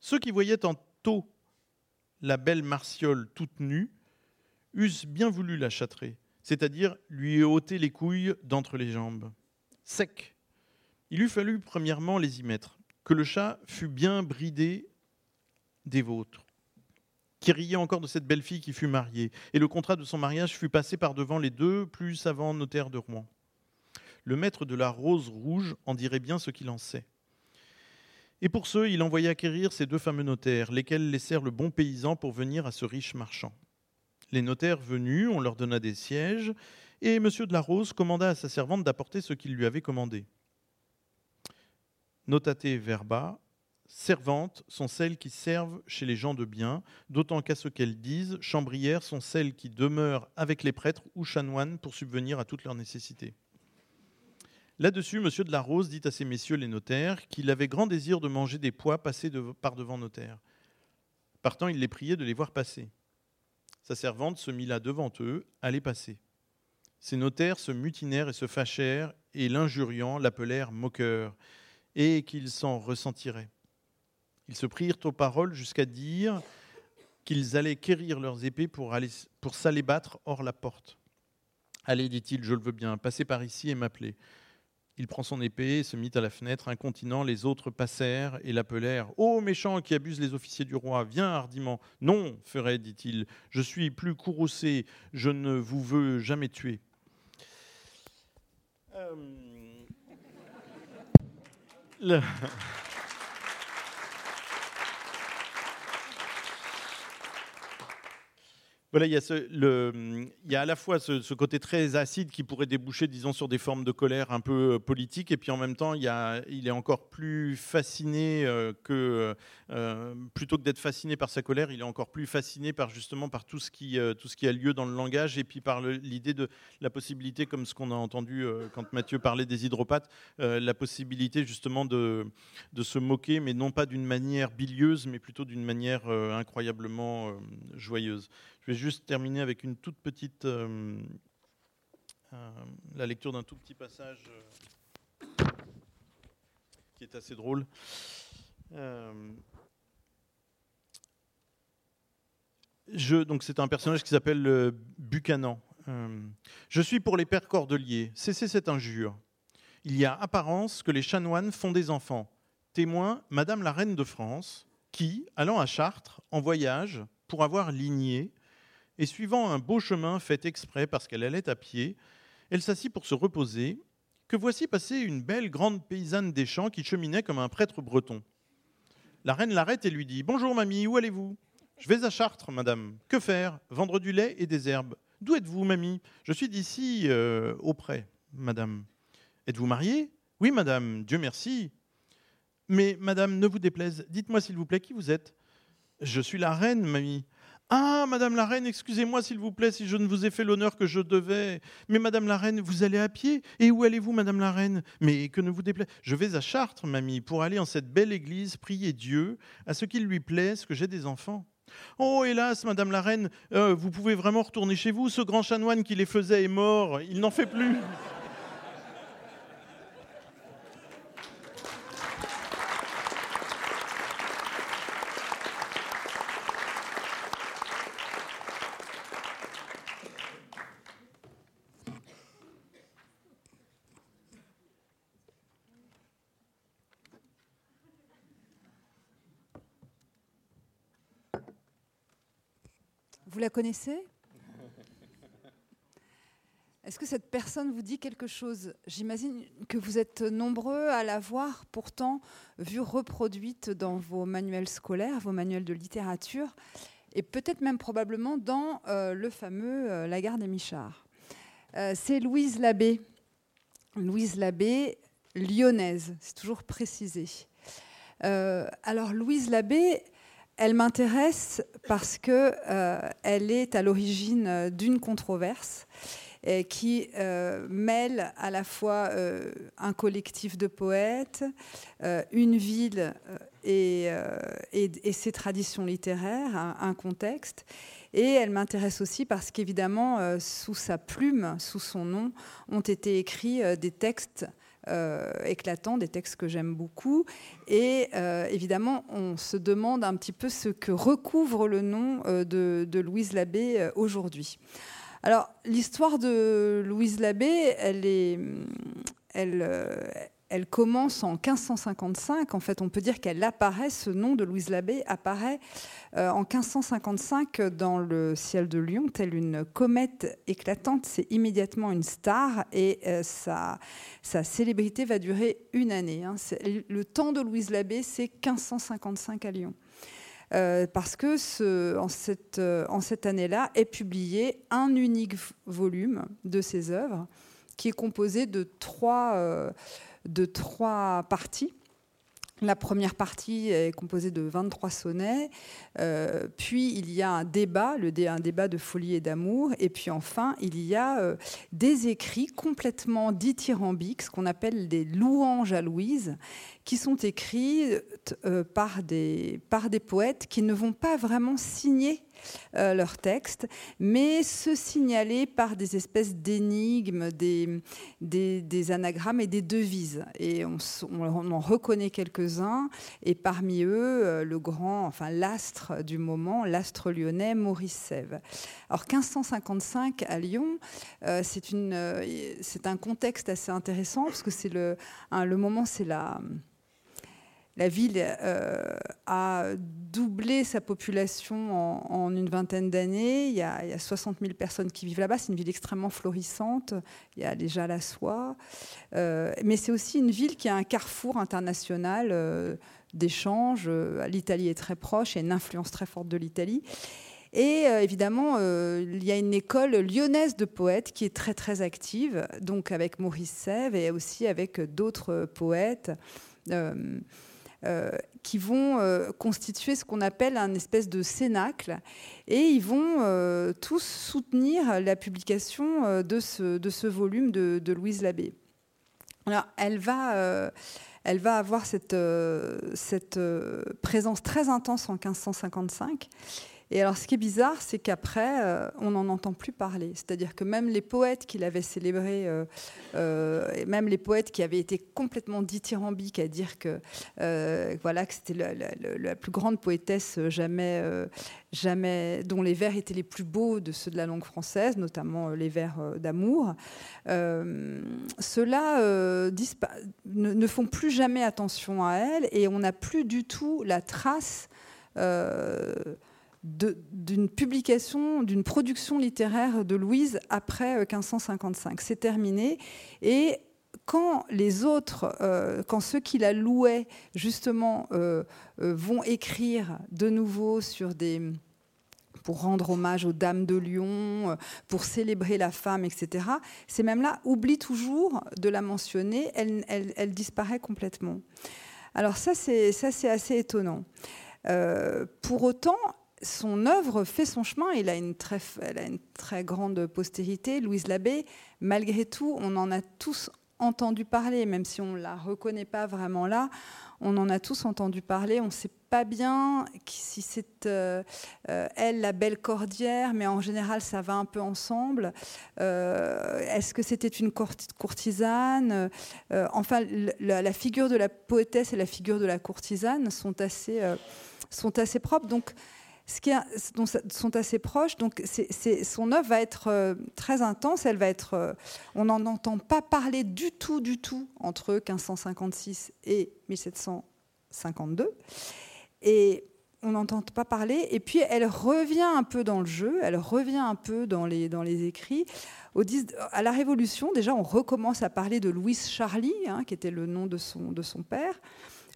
Ceux qui voyaient tantôt la belle Martiole toute nue, eussent bien voulu la châtrer, c'est-à-dire lui ôter les couilles d'entre les jambes. Sec. Il eût fallu premièrement les y mettre, que le chat fût bien bridé des vôtres, qui riait encore de cette belle fille qui fut mariée, et le contrat de son mariage fut passé par devant les deux plus savants notaires de Rouen. Le maître de la rose rouge en dirait bien ce qu'il en sait. Et pour ce, il envoya acquérir ces deux fameux notaires, lesquels laissèrent le bon paysan pour venir à ce riche marchand. Les notaires venus, on leur donna des sièges, et M. de la Rose commanda à sa servante d'apporter ce qu'il lui avait commandé. Notate verba, servantes sont celles qui servent chez les gens de bien, d'autant qu'à ce qu'elles disent, chambrières sont celles qui demeurent avec les prêtres ou chanoines pour subvenir à toutes leurs nécessités. Là-dessus, M. de la Rose dit à ces messieurs les notaires qu'il avait grand désir de manger des pois passés par devant notaire. Partant, il les priait de les voir passer. Sa servante se mit là devant eux, à les passer. Ces notaires se mutinèrent et se fâchèrent, et l'injuriant l'appelèrent moqueur, et qu'ils s'en ressentiraient. Ils se prirent aux paroles jusqu'à dire qu'ils allaient quérir leurs épées pour, aller, pour s'aller battre hors la porte. Allez, dit-il, je le veux bien, passez par ici et m'appelez. Il prend son épée et se mit à la fenêtre. Incontinent, les autres passèrent et l'appelèrent. Ô méchant qui abuse les officiers du roi, viens hardiment. Non, ferait, dit-il, je suis plus courroucé, je ne vous veux jamais tuer. Euh, لا. [LAUGHS] Voilà, il y, a à la fois ce, côté très acide qui pourrait déboucher, disons, sur des formes de colère un peu euh, politiques, et puis en même temps, il, y a, est encore plus fasciné euh, que, euh, plutôt que d'être fasciné par sa colère, il est encore plus fasciné par justement par tout ce qui, a lieu dans le langage, et puis par l'idée de la possibilité, comme ce qu'on a entendu quand Mathieu parlait des hydropathes, la possibilité justement de se moquer, mais non pas d'une manière bilieuse, mais plutôt d'une manière incroyablement joyeuse. Je vais juste terminer avec une toute petite, euh, euh, la lecture d'un tout petit passage euh, qui est assez drôle. Je, donc c'est un personnage qui s'appelle Buchanan. je suis pour les pères cordeliers. Cessez cette injure. Il y a apparence que les chanoines font des enfants. Témoin, Madame la Reine de France, qui, allant à Chartres en voyage pour avoir ligné, et suivant un beau chemin fait exprès parce qu'elle allait à pied, elle s'assit pour se reposer, que voici passer une belle grande paysanne des champs qui cheminait comme un prêtre breton. La reine l'arrête et lui dit Bonjour mamie, où allez-vous Je vais à Chartres, madame. Que faire? Vendre du lait et des herbes. D'où êtes-vous, mamie? Je suis d'ici, euh, auprès, madame. Êtes-vous mariée? Oui, madame, Dieu merci. Mais, madame, ne vous déplaise, dites-moi s'il vous plaît qui vous êtes? Je suis la reine, mamie. Ah, Madame la Reine, excusez-moi s'il vous plaît si je ne vous ai fait l'honneur que je devais. Mais Madame la Reine, vous allez à pied Et où allez-vous, Madame la Reine? Mais que ne vous déplaise. Je vais à Chartres, mamie, pour aller en cette belle église prier Dieu, à ce qu'il lui plaise que j'ai des enfants. Oh, hélas, Madame la Reine, euh, vous pouvez vraiment retourner chez vous. Ce grand chanoine qui les faisait est mort. Il n'en fait plus. Vous la connaissez? Est-ce que cette personne vous dit quelque chose? J'imagine que vous êtes nombreux à la voir pourtant vue reproduite dans vos manuels scolaires, vos manuels de littérature, et peut-être même probablement dans euh, le fameux euh, La gare des Michards. Euh, c'est Louise Labbé. Louise Labbé, lyonnaise, c'est toujours précisé. alors Louise Labbé, elle m'intéresse parce qu'elle euh, est à l'origine euh, d'une controverse euh, qui mêle à la fois un collectif de poètes, une ville et, ses traditions littéraires, un, contexte. Et elle m'intéresse aussi parce qu'évidemment, sous sa plume, sous son nom, ont été écrits des textes éclatants, des textes que j'aime beaucoup. Et évidemment, on se demande un petit peu ce que recouvre le nom de, de Louise Labbé aujourd'hui. Alors, l'histoire de Louise Labbé, elle est, elle, elle commence en 1555. En fait, on peut dire qu'elle apparaît, ce nom de Louise Labbé apparaît euh, en 1555 dans le ciel de Lyon, telle une comète éclatante. C'est immédiatement une star et euh, sa, célébrité va durer une année. Hein. Le temps de Louise Labbé, c'est 1555 à Lyon. Euh, parce que en cette année-là est publié un unique volume de ses œuvres qui est composé de trois de trois parties. La première partie est composée de 23 sonnets, euh, puis il y a un débat, le un débat de folie et d'amour, et puis enfin il y a euh, des écrits complètement dithyrambiques, ce qu'on appelle des louanges à Louise, qui sont écrits euh, par, des, par des poètes qui ne vont pas vraiment signer euh, leurs textes, mais se signaler par des espèces d'énigmes, des, des, anagrammes et des devises. Et on, en reconnaît quelques-uns, et parmi eux, euh, le grand, enfin l'astre du moment, l'astre lyonnais Maurice Sèvres. Alors 1555 à Lyon, euh, c'est c'est un contexte assez intéressant parce que c'est le, le moment, c'est la la ville euh, a doublé sa population en, une vingtaine d'années. Il, y a 60 000 personnes qui vivent là-bas. C'est une ville extrêmement florissante. Il y a déjà la soie. Euh, mais c'est aussi une ville qui a un carrefour international euh, d'échanges. L'Italie est très proche. Il y a une influence très forte de l'Italie. Et évidemment, il y a une école lyonnaise de poètes qui est très très active, donc avec Maurice Sèvres et aussi avec d'autres poètes. Qui vont euh, constituer ce qu'on appelle un espèce de cénacle. Et ils vont euh, tous soutenir la publication de ce, volume de, Louise Labbé. Alors, elle va elle va avoir cette présence très intense en 1555. Et alors, ce qui est bizarre, c'est qu'après, euh, on n'en entend plus parler. C'est-à-dire que même les poètes qui l'avaient célébré, euh, euh, et même les poètes qui avaient été complètement dithyrambiques à dire que, voilà, que c'était la, plus grande poétesse jamais, jamais, dont les vers étaient les plus beaux de ceux de la langue française, notamment les vers d'amour, ceux-là ne, font plus jamais attention à elle et on n'a plus du tout la trace d'une publication, d'une production littéraire de Louise après 1555. Euh, C'est terminé. Et quand les autres, euh, quand ceux qui la louaient, justement, euh, vont écrire de nouveau sur des pour rendre hommage aux dames de Lyon, pour célébrer la femme, etc. Ces mêmes-là oublient toujours de la mentionner, elle, elle, disparaît complètement. Alors ça, c'est assez étonnant. pour autant, son œuvre fait son chemin. Il a une très, elle a une très grande postérité. Louise Labbé, malgré tout, on en a tous entendu parler, même si on ne la reconnaît pas vraiment là. On en a tous entendu parler. On ne sait pas bien si c'est euh, euh, elle, la belle cordière, mais en général, ça va un peu ensemble. Euh, est-ce que c'était une courtisane? Enfin, la, figure de la poétesse et la figure de la courtisane sont assez, sont assez propres. Donc, ce qui sont assez proches. Donc, son œuvre va être euh, très intense. Elle va être, euh, on n'en entend pas parler du tout, du tout entre 1556 et 1752. Et on n'entend pas parler. Et puis, elle revient un peu dans le jeu. Elle revient un peu dans les, dans les écrits. Au, à la Révolution, déjà, on recommence à parler de Louise Charlie, hein, qui était le nom de son, de son père.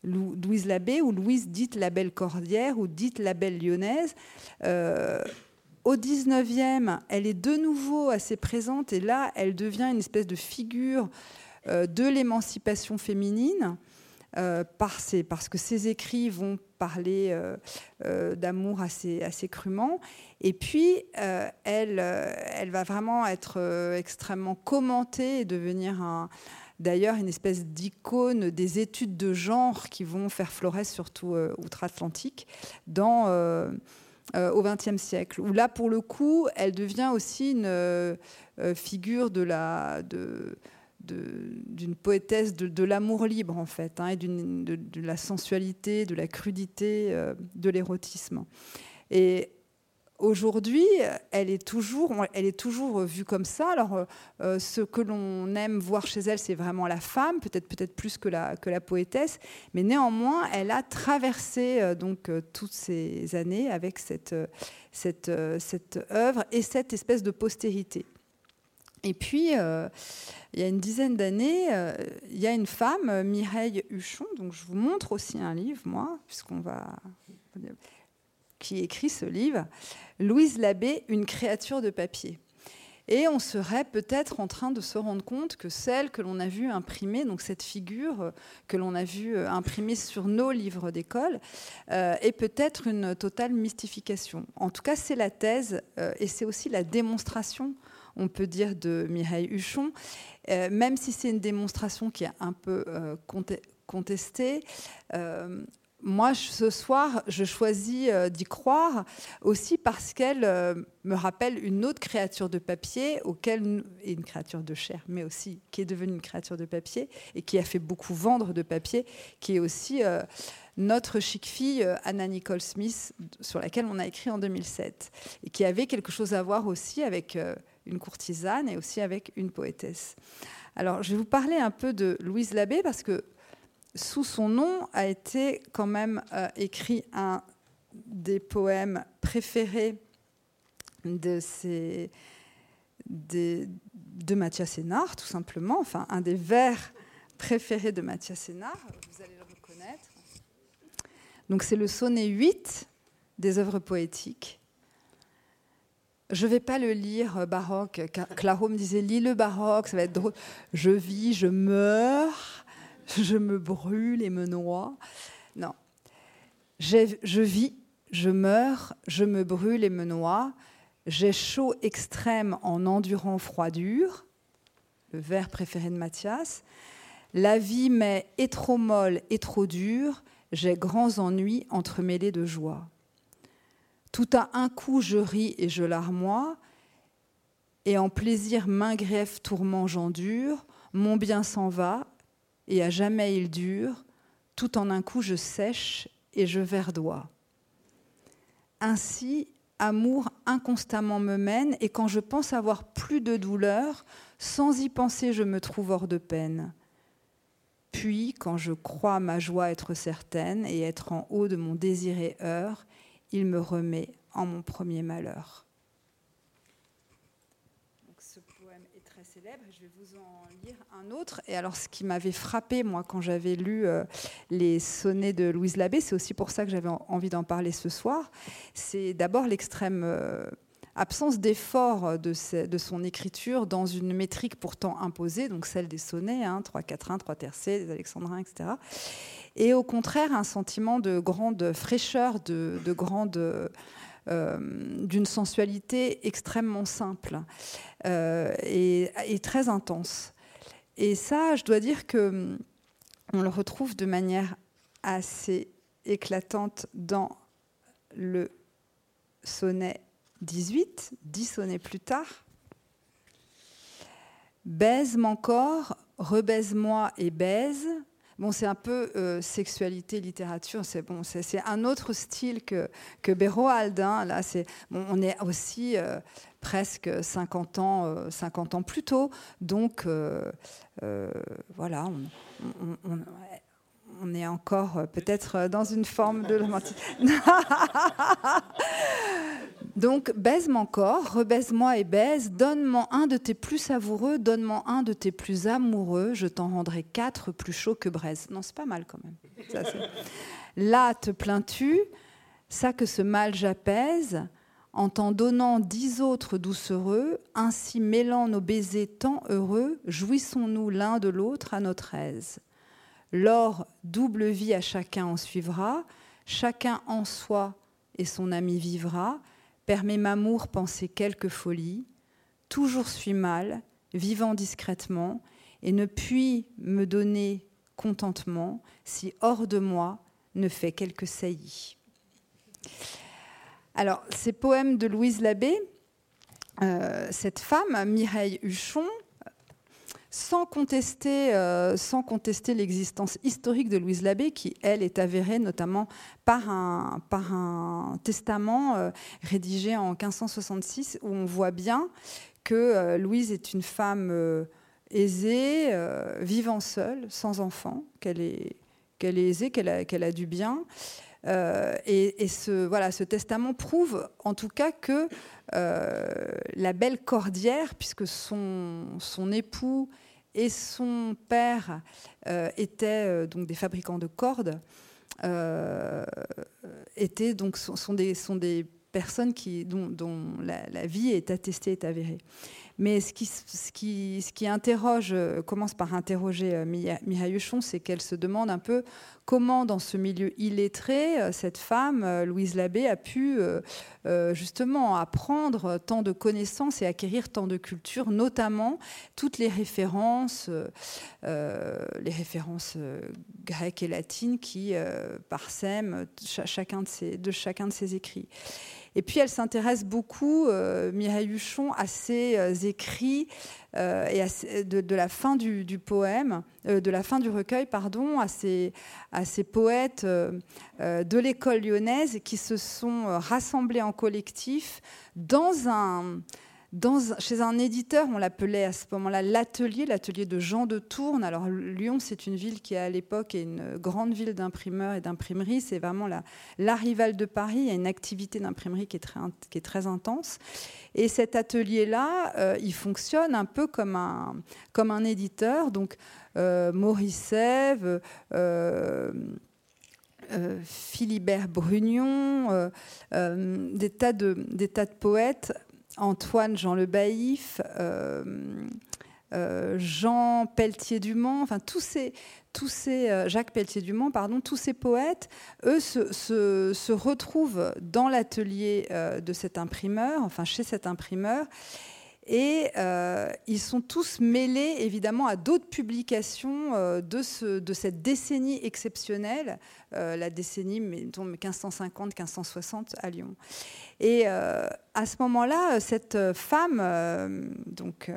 Louise Labbé ou Louise dite la belle cordière ou dite la belle lyonnaise. Euh, au 19e, elle est de nouveau assez présente et là, elle devient une espèce de figure euh, de l'émancipation féminine. Euh, parce que ses écrits vont parler d'amour assez, assez crûment. Et puis, elle, elle va vraiment être extrêmement commentée et devenir un, d'ailleurs une espèce d'icône des études de genre qui vont faire florès surtout euh, outre-Atlantique euh, euh, au XXe siècle, où là pour le coup elle devient aussi une figure d'une poétesse de, l'amour libre en fait, hein, et de, la sensualité, de la crudité, de l'érotisme. Et aujourd'hui, elle est toujours, elle est toujours vue comme ça. Alors, euh, euh, ce que l'on aime voir chez elle, c'est vraiment la femme, peut-être peut-être plus que la que la poétesse, mais néanmoins, elle a traversé donc toutes ces années avec cette cette cette œuvre et cette espèce de postérité. Et puis, euh, il y a une dizaine d'années, euh, il y a une femme, euh, Mireille Huchon, donc je vous montre aussi un livre, moi, puisqu'on va. Qui écrit ce livre, Louise Labbé, Une créature de papier. Et on serait peut-être en train de se rendre compte que celle que l'on a vue imprimer, donc cette figure que l'on a vue imprimée sur nos livres d'école, est peut-être une totale mystification. En tout cas, c'est la thèse et c'est aussi la démonstration on peut dire, de Mireille Huchon, euh, même si c'est une démonstration qui est un peu euh, contestée. Euh, moi, ce soir, je choisis d'y croire aussi parce qu'elle me rappelle une autre créature de papier, auquel, et une créature de chair, mais aussi qui est devenue une créature de papier et qui a fait beaucoup vendre de papier, qui est aussi notre chic fille Anna Nicole Smith, sur laquelle on a écrit en 2007, et qui avait quelque chose à voir aussi avec une courtisane et aussi avec une poétesse. Alors, je vais vous parler un peu de Louise Labbé parce que sous son nom a été quand même euh, écrit un des poèmes préférés de, de Mathias Sénard, tout simplement, enfin un des vers préférés de Mathias Sénard, vous allez le reconnaître. Donc c'est le sonnet 8 des œuvres poétiques. Je ne vais pas le lire euh, baroque. Claro me disait lis le baroque, ça va être drôle. Je vis, je meurs, [LAUGHS] je me brûle et me noie. Non. Je vis, je meurs, je me brûle et me noie. J'ai chaud extrême en endurant froidure. Le vers préféré de Mathias. La vie m'est et trop molle et trop dure. J'ai grands ennuis entremêlés de joie. Tout à un coup, je ris et je larmoie, et en plaisir main greffe, tourment j'endure, mon bien s'en va, et à jamais il dure, tout en un coup je sèche et je verdois. Ainsi, amour inconstamment me mène, et quand je pense avoir plus de douleur, sans y penser je me trouve hors de peine. Puis, quand je crois ma joie être certaine et être en haut de mon désiré heure, il me remet en mon premier malheur. ce poème est très célèbre, je vais vous en un autre. Et alors, ce qui m'avait frappé, moi, quand j'avais lu euh, les sonnets de Louise Labbé, c'est aussi pour ça que j'avais envie d'en parler ce soir, c'est d'abord l'extrême... Euh, absence d'effort de, de, son écriture dans une métrique pourtant imposée, donc celle des sonnets, hein, 3 4 1 3 tercets, des alexandrins, etc et au contraire un sentiment de grande fraîcheur, de, grande euh, d'une sensualité extrêmement simple euh, et, très intense. Et ça, je dois dire que hum, on le retrouve de manière assez éclatante dans le sonnet 18, dix sonnets plus tard. Baise-moi encore, rebaise-moi et baise, Bon, c'est un peu euh, sexualité, littérature. C'est bon, c'est un autre style que que Béroald. Hein. Là, on est aussi euh, presque 50 ans, 50 euh, ans plus tôt. Donc voilà, on, on est encore peut-être dans une forme de romantisme. [LAUGHS] Donc, baise-moi encore, rebaise-moi et baise, donne-moi un de tes plus savoureux, donne-moi un de tes plus amoureux, je t'en rendrai quatre plus chauds que braise. Non, c'est pas mal quand même. Là, te plains-tu, ça que ce mal j'apaise, en t'en donnant dix autres doucereux, ainsi mêlant nos baisers tant heureux, jouissons-nous l'un de l'autre à notre aise. L'or, double vie à chacun en suivra, chacun en soi et son ami vivra, Permets m'amour penser quelque folie, toujours suis mal, vivant discrètement, et ne puis me donner contentement si hors de moi ne fait quelque saillie. Alors, ces poèmes de Louise Labbé, euh, cette femme, Mireille Huchon, sans contester, euh, sans contester l'existence historique de Louise Labbé, qui, elle, est avérée notamment par un, testament euh, rédigé en 1566, où on voit bien que euh, Louise est une femme aisée, vivant seule, sans enfant, qu'elle est, aisée, qu'elle a du bien. Et, et ce, voilà, ce testament prouve en tout cas que euh, la belle Cordière, puisque son, son époux et son père euh, étaient euh, donc des fabricants de cordes, étaient donc sont, des, sont des personnes qui, dont, la, vie est attestée, est avérée. Mais ce qui, interroge, commence par interroger Mireille Huchon, c'est qu'elle se demande un peu comment dans ce milieu illettré, euh, cette femme, euh, Louise Labbé, a pu euh, justement apprendre tant de connaissances et acquérir tant de culture, notamment toutes les références, les références grecques et latines qui parsèment de, de chacun de ses écrits. Et puis elle s'intéresse beaucoup, Mireille Huchon, à ses écrits euh, et de, la fin du, poème, euh, de la fin du recueil, pardon, à ces, à ces poètes euh, de l'école lyonnaise qui se sont rassemblés en collectif dans un chez un éditeur, on l'appelait à ce moment-là l'atelier, l'atelier de Jean de Tourne. Alors Lyon, c'est une ville qui à l'époque est une grande ville d'imprimeurs et d'imprimeries. C'est vraiment la, rivale de Paris. Il y a une activité d'imprimerie qui, est très, intense. Et cet atelier-là, euh, il fonctionne un peu comme un, comme un éditeur. Donc euh, Maurice Sèvres, euh, Philibert Brugnon, des, tas de, des tas de poètes Antoine Jean Le Baïf, euh, euh, Jean Pelletier-Dumont, enfin tous ces, euh, Jacques Pelletier-Dumont, pardon, tous ces poètes, eux se, se retrouvent dans l'atelier de cet imprimeur, enfin chez cet imprimeur, et euh, ils sont tous mêlés évidemment à d'autres publications euh, de, ce, de, cette décennie exceptionnelle, euh, la décennie 1550-1560 à Lyon. Et à ce moment-là, cette femme, donc,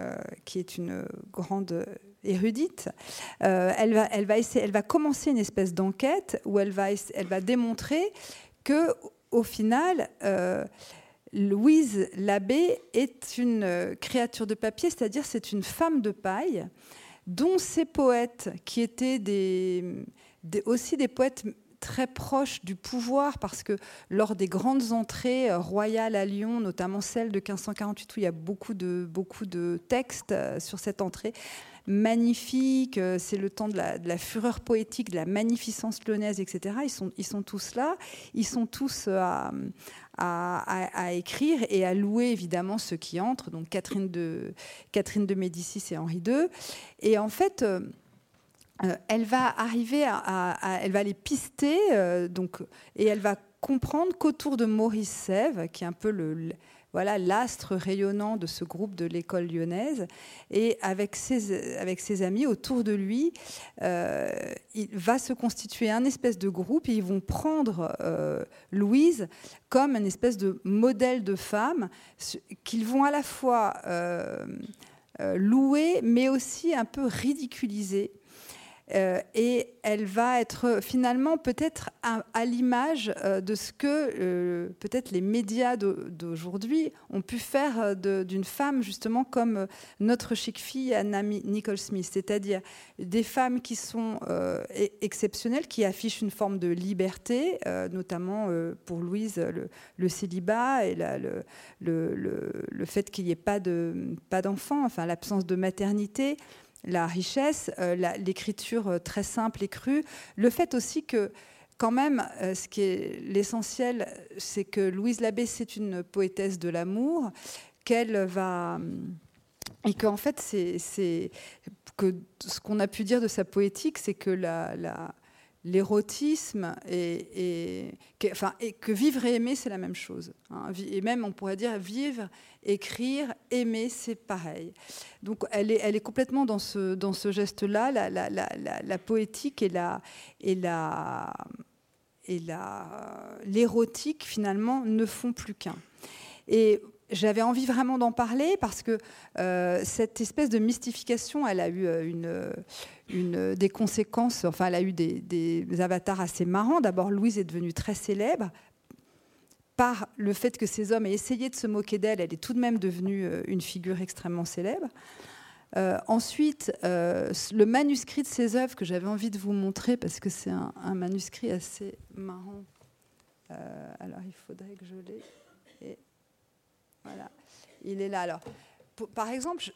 qui est une grande érudite, elle, va, elle, va elle va commencer une espèce d'enquête où elle va, elle va démontrer que au final, Louise Labbé est une euh, créature de papier, c'est-à-dire c'est une femme de paille dont ces poètes, qui étaient aussi des poètes très proches du pouvoir, parce que lors des grandes entrées euh, royales à Lyon, notamment celle de 1548, où il y a beaucoup de, beaucoup de textes euh, sur cette entrée, magnifique, c'est le temps de la, fureur poétique, de la magnificence lyonnaise, etc. Ils sont, ils sont tous là, ils sont tous à, à, écrire et à louer évidemment ceux qui entrent, donc Catherine de, Catherine de Médicis et Henri II. Et en fait, euh, euh, elle va arriver à, elle va les pister, euh, donc, et elle va comprendre qu'autour de Maurice Sèvres, qui est un peu le, voilà l'astre rayonnant de ce groupe de l'école lyonnaise. Et avec ses, amis autour de lui, euh, il va se constituer un espèce de groupe et ils vont prendre euh, Louise comme une espèce de modèle de femme qu'ils vont à la fois euh, louer, mais aussi un peu ridiculiser. Euh, et elle va être finalement peut-être à, l'image euh, de ce que euh, peut-être les médias d'aujourd'hui ont pu faire d'une femme justement comme notre chic fille Anna Nicole Smith, c'est-à-dire des femmes qui sont e-, exceptionnelles, qui affichent une forme de liberté, notamment pour Louise le, célibat et le, fait qu'il n'y ait pas d'enfants, enfin l'absence de maternité la richesse, euh, l'écriture euh, très simple et crue, le fait aussi que quand même, euh, ce qui est l'essentiel, c'est que Louise Labbé, c'est une poétesse de l'amour, qu'elle va... Et qu'en fait, c'est que ce qu'on a pu dire de sa poétique, c'est que la, l'érotisme et, enfin, et, que vivre et aimer, c'est la même chose. Hein. Et même, on pourrait dire, vivre, écrire, aimer, c'est pareil. Donc, elle est, elle est complètement dans ce, dans ce geste-là. La, la, poétique et la, et la, et l'érotique, finalement, ne font plus qu'un. Et j'avais envie vraiment d'en parler parce que cette espèce de mystification, elle a eu une, une, des conséquences, enfin, elle a eu des, avatars assez marrants. D'abord, Louise est devenue très célèbre par le fait que ces hommes aient essayé de se moquer d'elle, elle est tout de même devenue une figure extrêmement célèbre. Euh, ensuite, euh, le manuscrit de ses œuvres que j'avais envie de vous montrer parce que c'est un, manuscrit assez marrant. Euh, alors, il faudrait que je l'ai. Voilà, il est là. Alors, par exemple,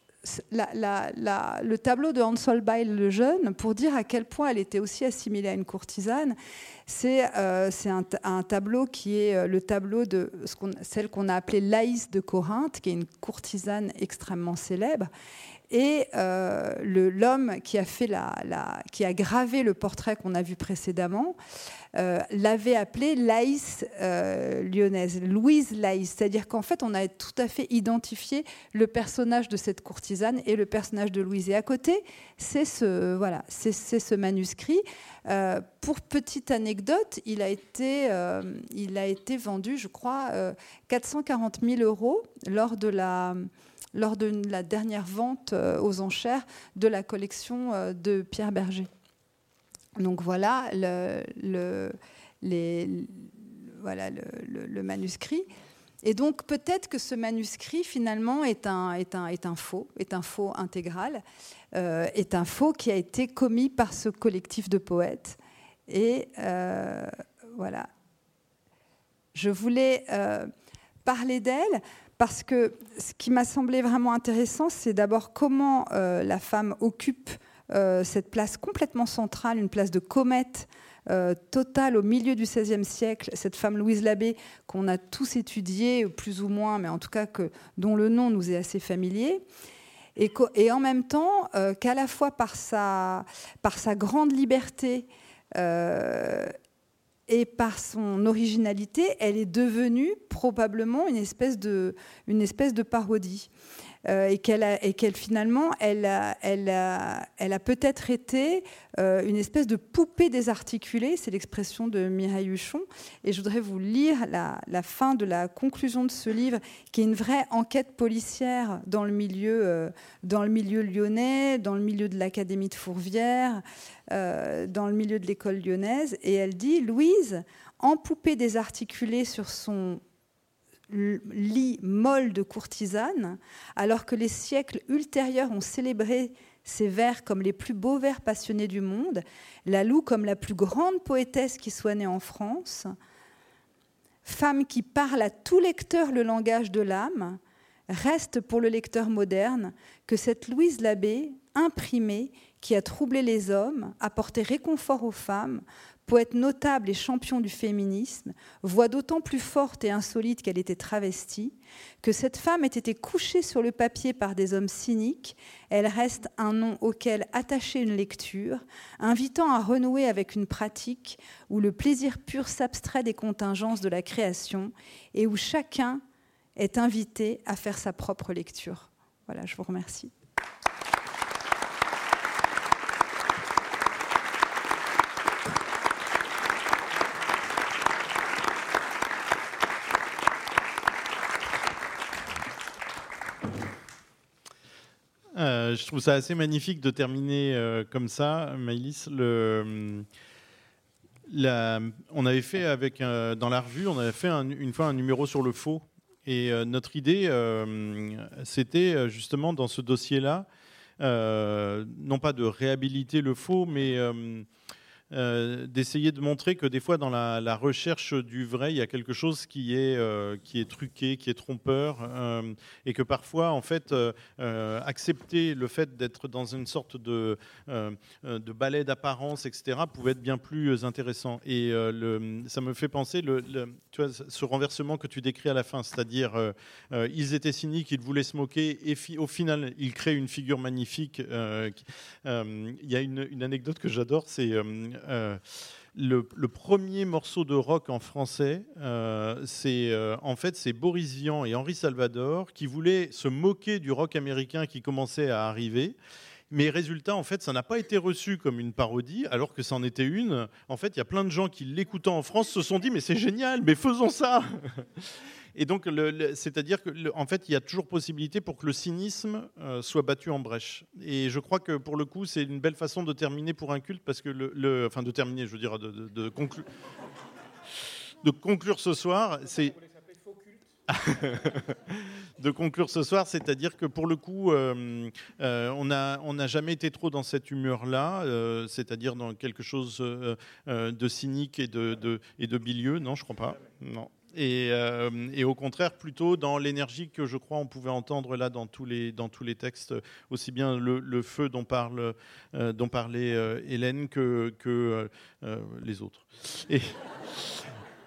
le tableau de Hans Holbein le Jeune, pour dire à quel point elle était aussi assimilée à une courtisane, c'est un, tableau qui est le tableau de celle qu'on a appelée Laïs de Corinthe, qui est une courtisane extrêmement célèbre. Et euh, l'homme qui a gravé le portrait qu'on a vu précédemment euh, l'avait appelé Laïs euh, lyonnaise, Louise Laïs. C'est-à-dire qu'en fait, on a tout à fait identifié le personnage de cette courtisane et le personnage de Louise. Et à côté, c'est ce, voilà, c'est ce manuscrit. pour petite anecdote, il a été, il a été vendu, je crois, 440 000 euros lors de la lors de la dernière vente euh, aux enchères de la collection euh, de Pierre Berger. Donc voilà le, voilà le, manuscrit. Et donc peut-être que ce manuscrit finalement est un, est un, est un faux, est un faux intégral, euh, est un faux qui a été commis par ce collectif de poètes. Et voilà. Je voulais parler d'elle parce que ce qui m'a semblé vraiment intéressant, c'est d'abord comment euh, la femme occupe euh, cette place complètement centrale, une place de comète euh, totale au milieu du XVIe siècle, cette femme Louise Labbé qu'on a tous étudiée, plus ou moins, mais en tout cas dont le nom nous est assez familier. Et, et en même temps, qu'à la fois par sa, par sa grande liberté et par son originalité, elle est devenue probablement une espèce de, une espèce de parodie. Euh, et qu'elle finalement, elle a, peut-être été euh, une espèce de poupée désarticulée, c'est l'expression de Mireille Huchon. Et je voudrais vous lire la, fin de la conclusion de ce livre, qui est une vraie enquête policière dans le milieu, euh, dans le milieu lyonnais, dans le milieu de l'Académie de Fourvière, dans le milieu de l'école lyonnaise. Et elle dit, Louise, en poupée désarticulée sur son lit molle de courtisane, alors que les siècles ultérieurs ont célébré ces vers comme les plus beaux vers passionnés du monde, la loue comme la plus grande poétesse qui soit née en France, femme qui parle à tout lecteur le langage de l'âme, reste pour le lecteur moderne que cette Louise Labbé, imprimée, qui a troublé les hommes, apporté réconfort aux femmes, poète notable et champion du féminisme, voix d'autant plus forte et insolite qu'elle était travestie, que cette femme ait été couchée sur le papier par des hommes cyniques, elle reste un nom auquel attacher une lecture, invitant à renouer avec une pratique où le plaisir pur s'abstrait des contingences de la création et où chacun est invité à faire sa propre lecture. Voilà, je vous remercie. Euh, je trouve ça assez magnifique de terminer euh, comme ça, Maïlis. On avait fait avec dans la revue, on avait fait une fois un numéro sur le faux. Et euh, notre idée, c'était justement dans ce dossier-là, non pas de réhabiliter le faux, mais euh, d'essayer de montrer que des fois dans la, recherche du vrai, il y a quelque chose qui est, euh, qui est truqué, qui est trompeur, euh, et que parfois, en fait, accepter le fait d'être dans une sorte de, de ballet d'apparence, etc., pouvait être bien plus intéressant. Et ça me fait penser, le, ce renversement que tu décris à la fin, c'est-à-dire ils étaient cyniques, ils voulaient se moquer, et au final, ils créent une figure magnifique. Il y a une anecdote que j'adore, c'est euh, le, premier morceau de rock en français, euh, c'est euh, en fait c'est Boris Vian et Henri Salvador qui voulaient se moquer du rock américain qui commençait à arriver. Mais résultat, en fait, ça n'a pas été reçu comme une parodie, alors que c'en était une. En fait, il y a plein de gens qui, l'écoutant en France, se sont dit Mais c'est génial, mais faisons ça Et donc, c'est-à-dire qu'en en fait, il y a toujours possibilité pour que le cynisme euh, soit battu en brèche. Et je crois que pour le coup, c'est une belle façon de terminer pour un culte, parce que le, enfin de terminer, je veux dire, de, de, conclure, de conclure ce soir, c'est [LAUGHS] de conclure ce soir, c'est-à-dire que pour le coup, euh, euh, on n'a on jamais été trop dans cette humeur-là, euh, c'est-à-dire dans quelque chose de cynique et de, de, et de bilieux. Non, je crois pas. Non. Et, et, au contraire, plutôt dans l'énergie que je crois on pouvait entendre là dans tous les, dans tous les textes, aussi bien le, feu dont, parle, dont parlait Hélène que, que les autres.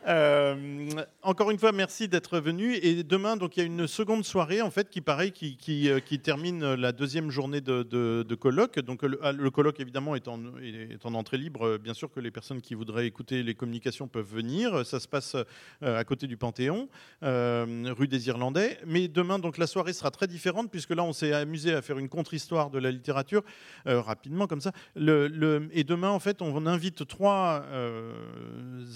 Euh, encore une fois, merci d'être venu. Et demain, donc, il y a une seconde soirée, en fait, qui paraît, qui, qui, euh, termine la deuxième journée de, colloque. Donc, le, ah, le, colloque, évidemment, est en, est en, entrée libre. Bien sûr que les personnes qui voudraient écouter les communications peuvent venir. Ça se passe euh, à côté du Panthéon, rue des Irlandais. Mais demain, donc, la soirée sera très différente, puisque là, on s'est amusé à faire une contre-histoire de la littérature, rapidement, comme ça. Et demain, en fait, on invite trois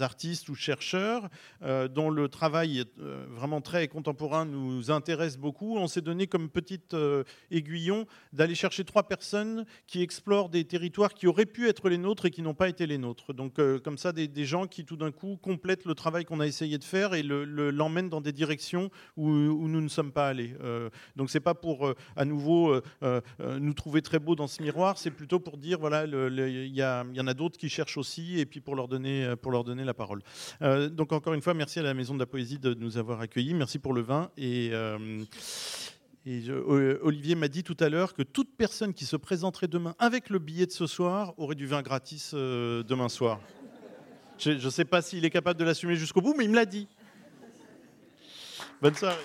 artistes ou chercheurs euh, dont le travail euh, vraiment très contemporain nous intéresse beaucoup. On s'est donné comme petit euh, aiguillon d'aller chercher trois personnes qui explorent des territoires qui auraient pu être les nôtres et qui n'ont pas été les nôtres. Donc comme ça, des, gens qui tout d'un coup complètent le travail qu'on a essayé de faire et l'emmènent dans des directions où, nous ne sommes pas allés. donc c'est pas pour à nouveau nous trouver très beaux dans ce miroir, c'est plutôt pour dire voilà, il y, en a d'autres qui cherchent aussi et puis pour leur donner, pour leur donner la parole donc encore une fois, merci à la Maison de la Poésie de nous avoir accueillis. Merci pour le vin. Et, euh, euh, Olivier m'a dit tout à l'heure que toute personne qui se présenterait demain avec le billet de ce soir aurait du vin gratis euh, demain soir. Je ne sais pas s'il est capable de l'assumer jusqu'au bout, mais il me l'a dit. Bonne soirée.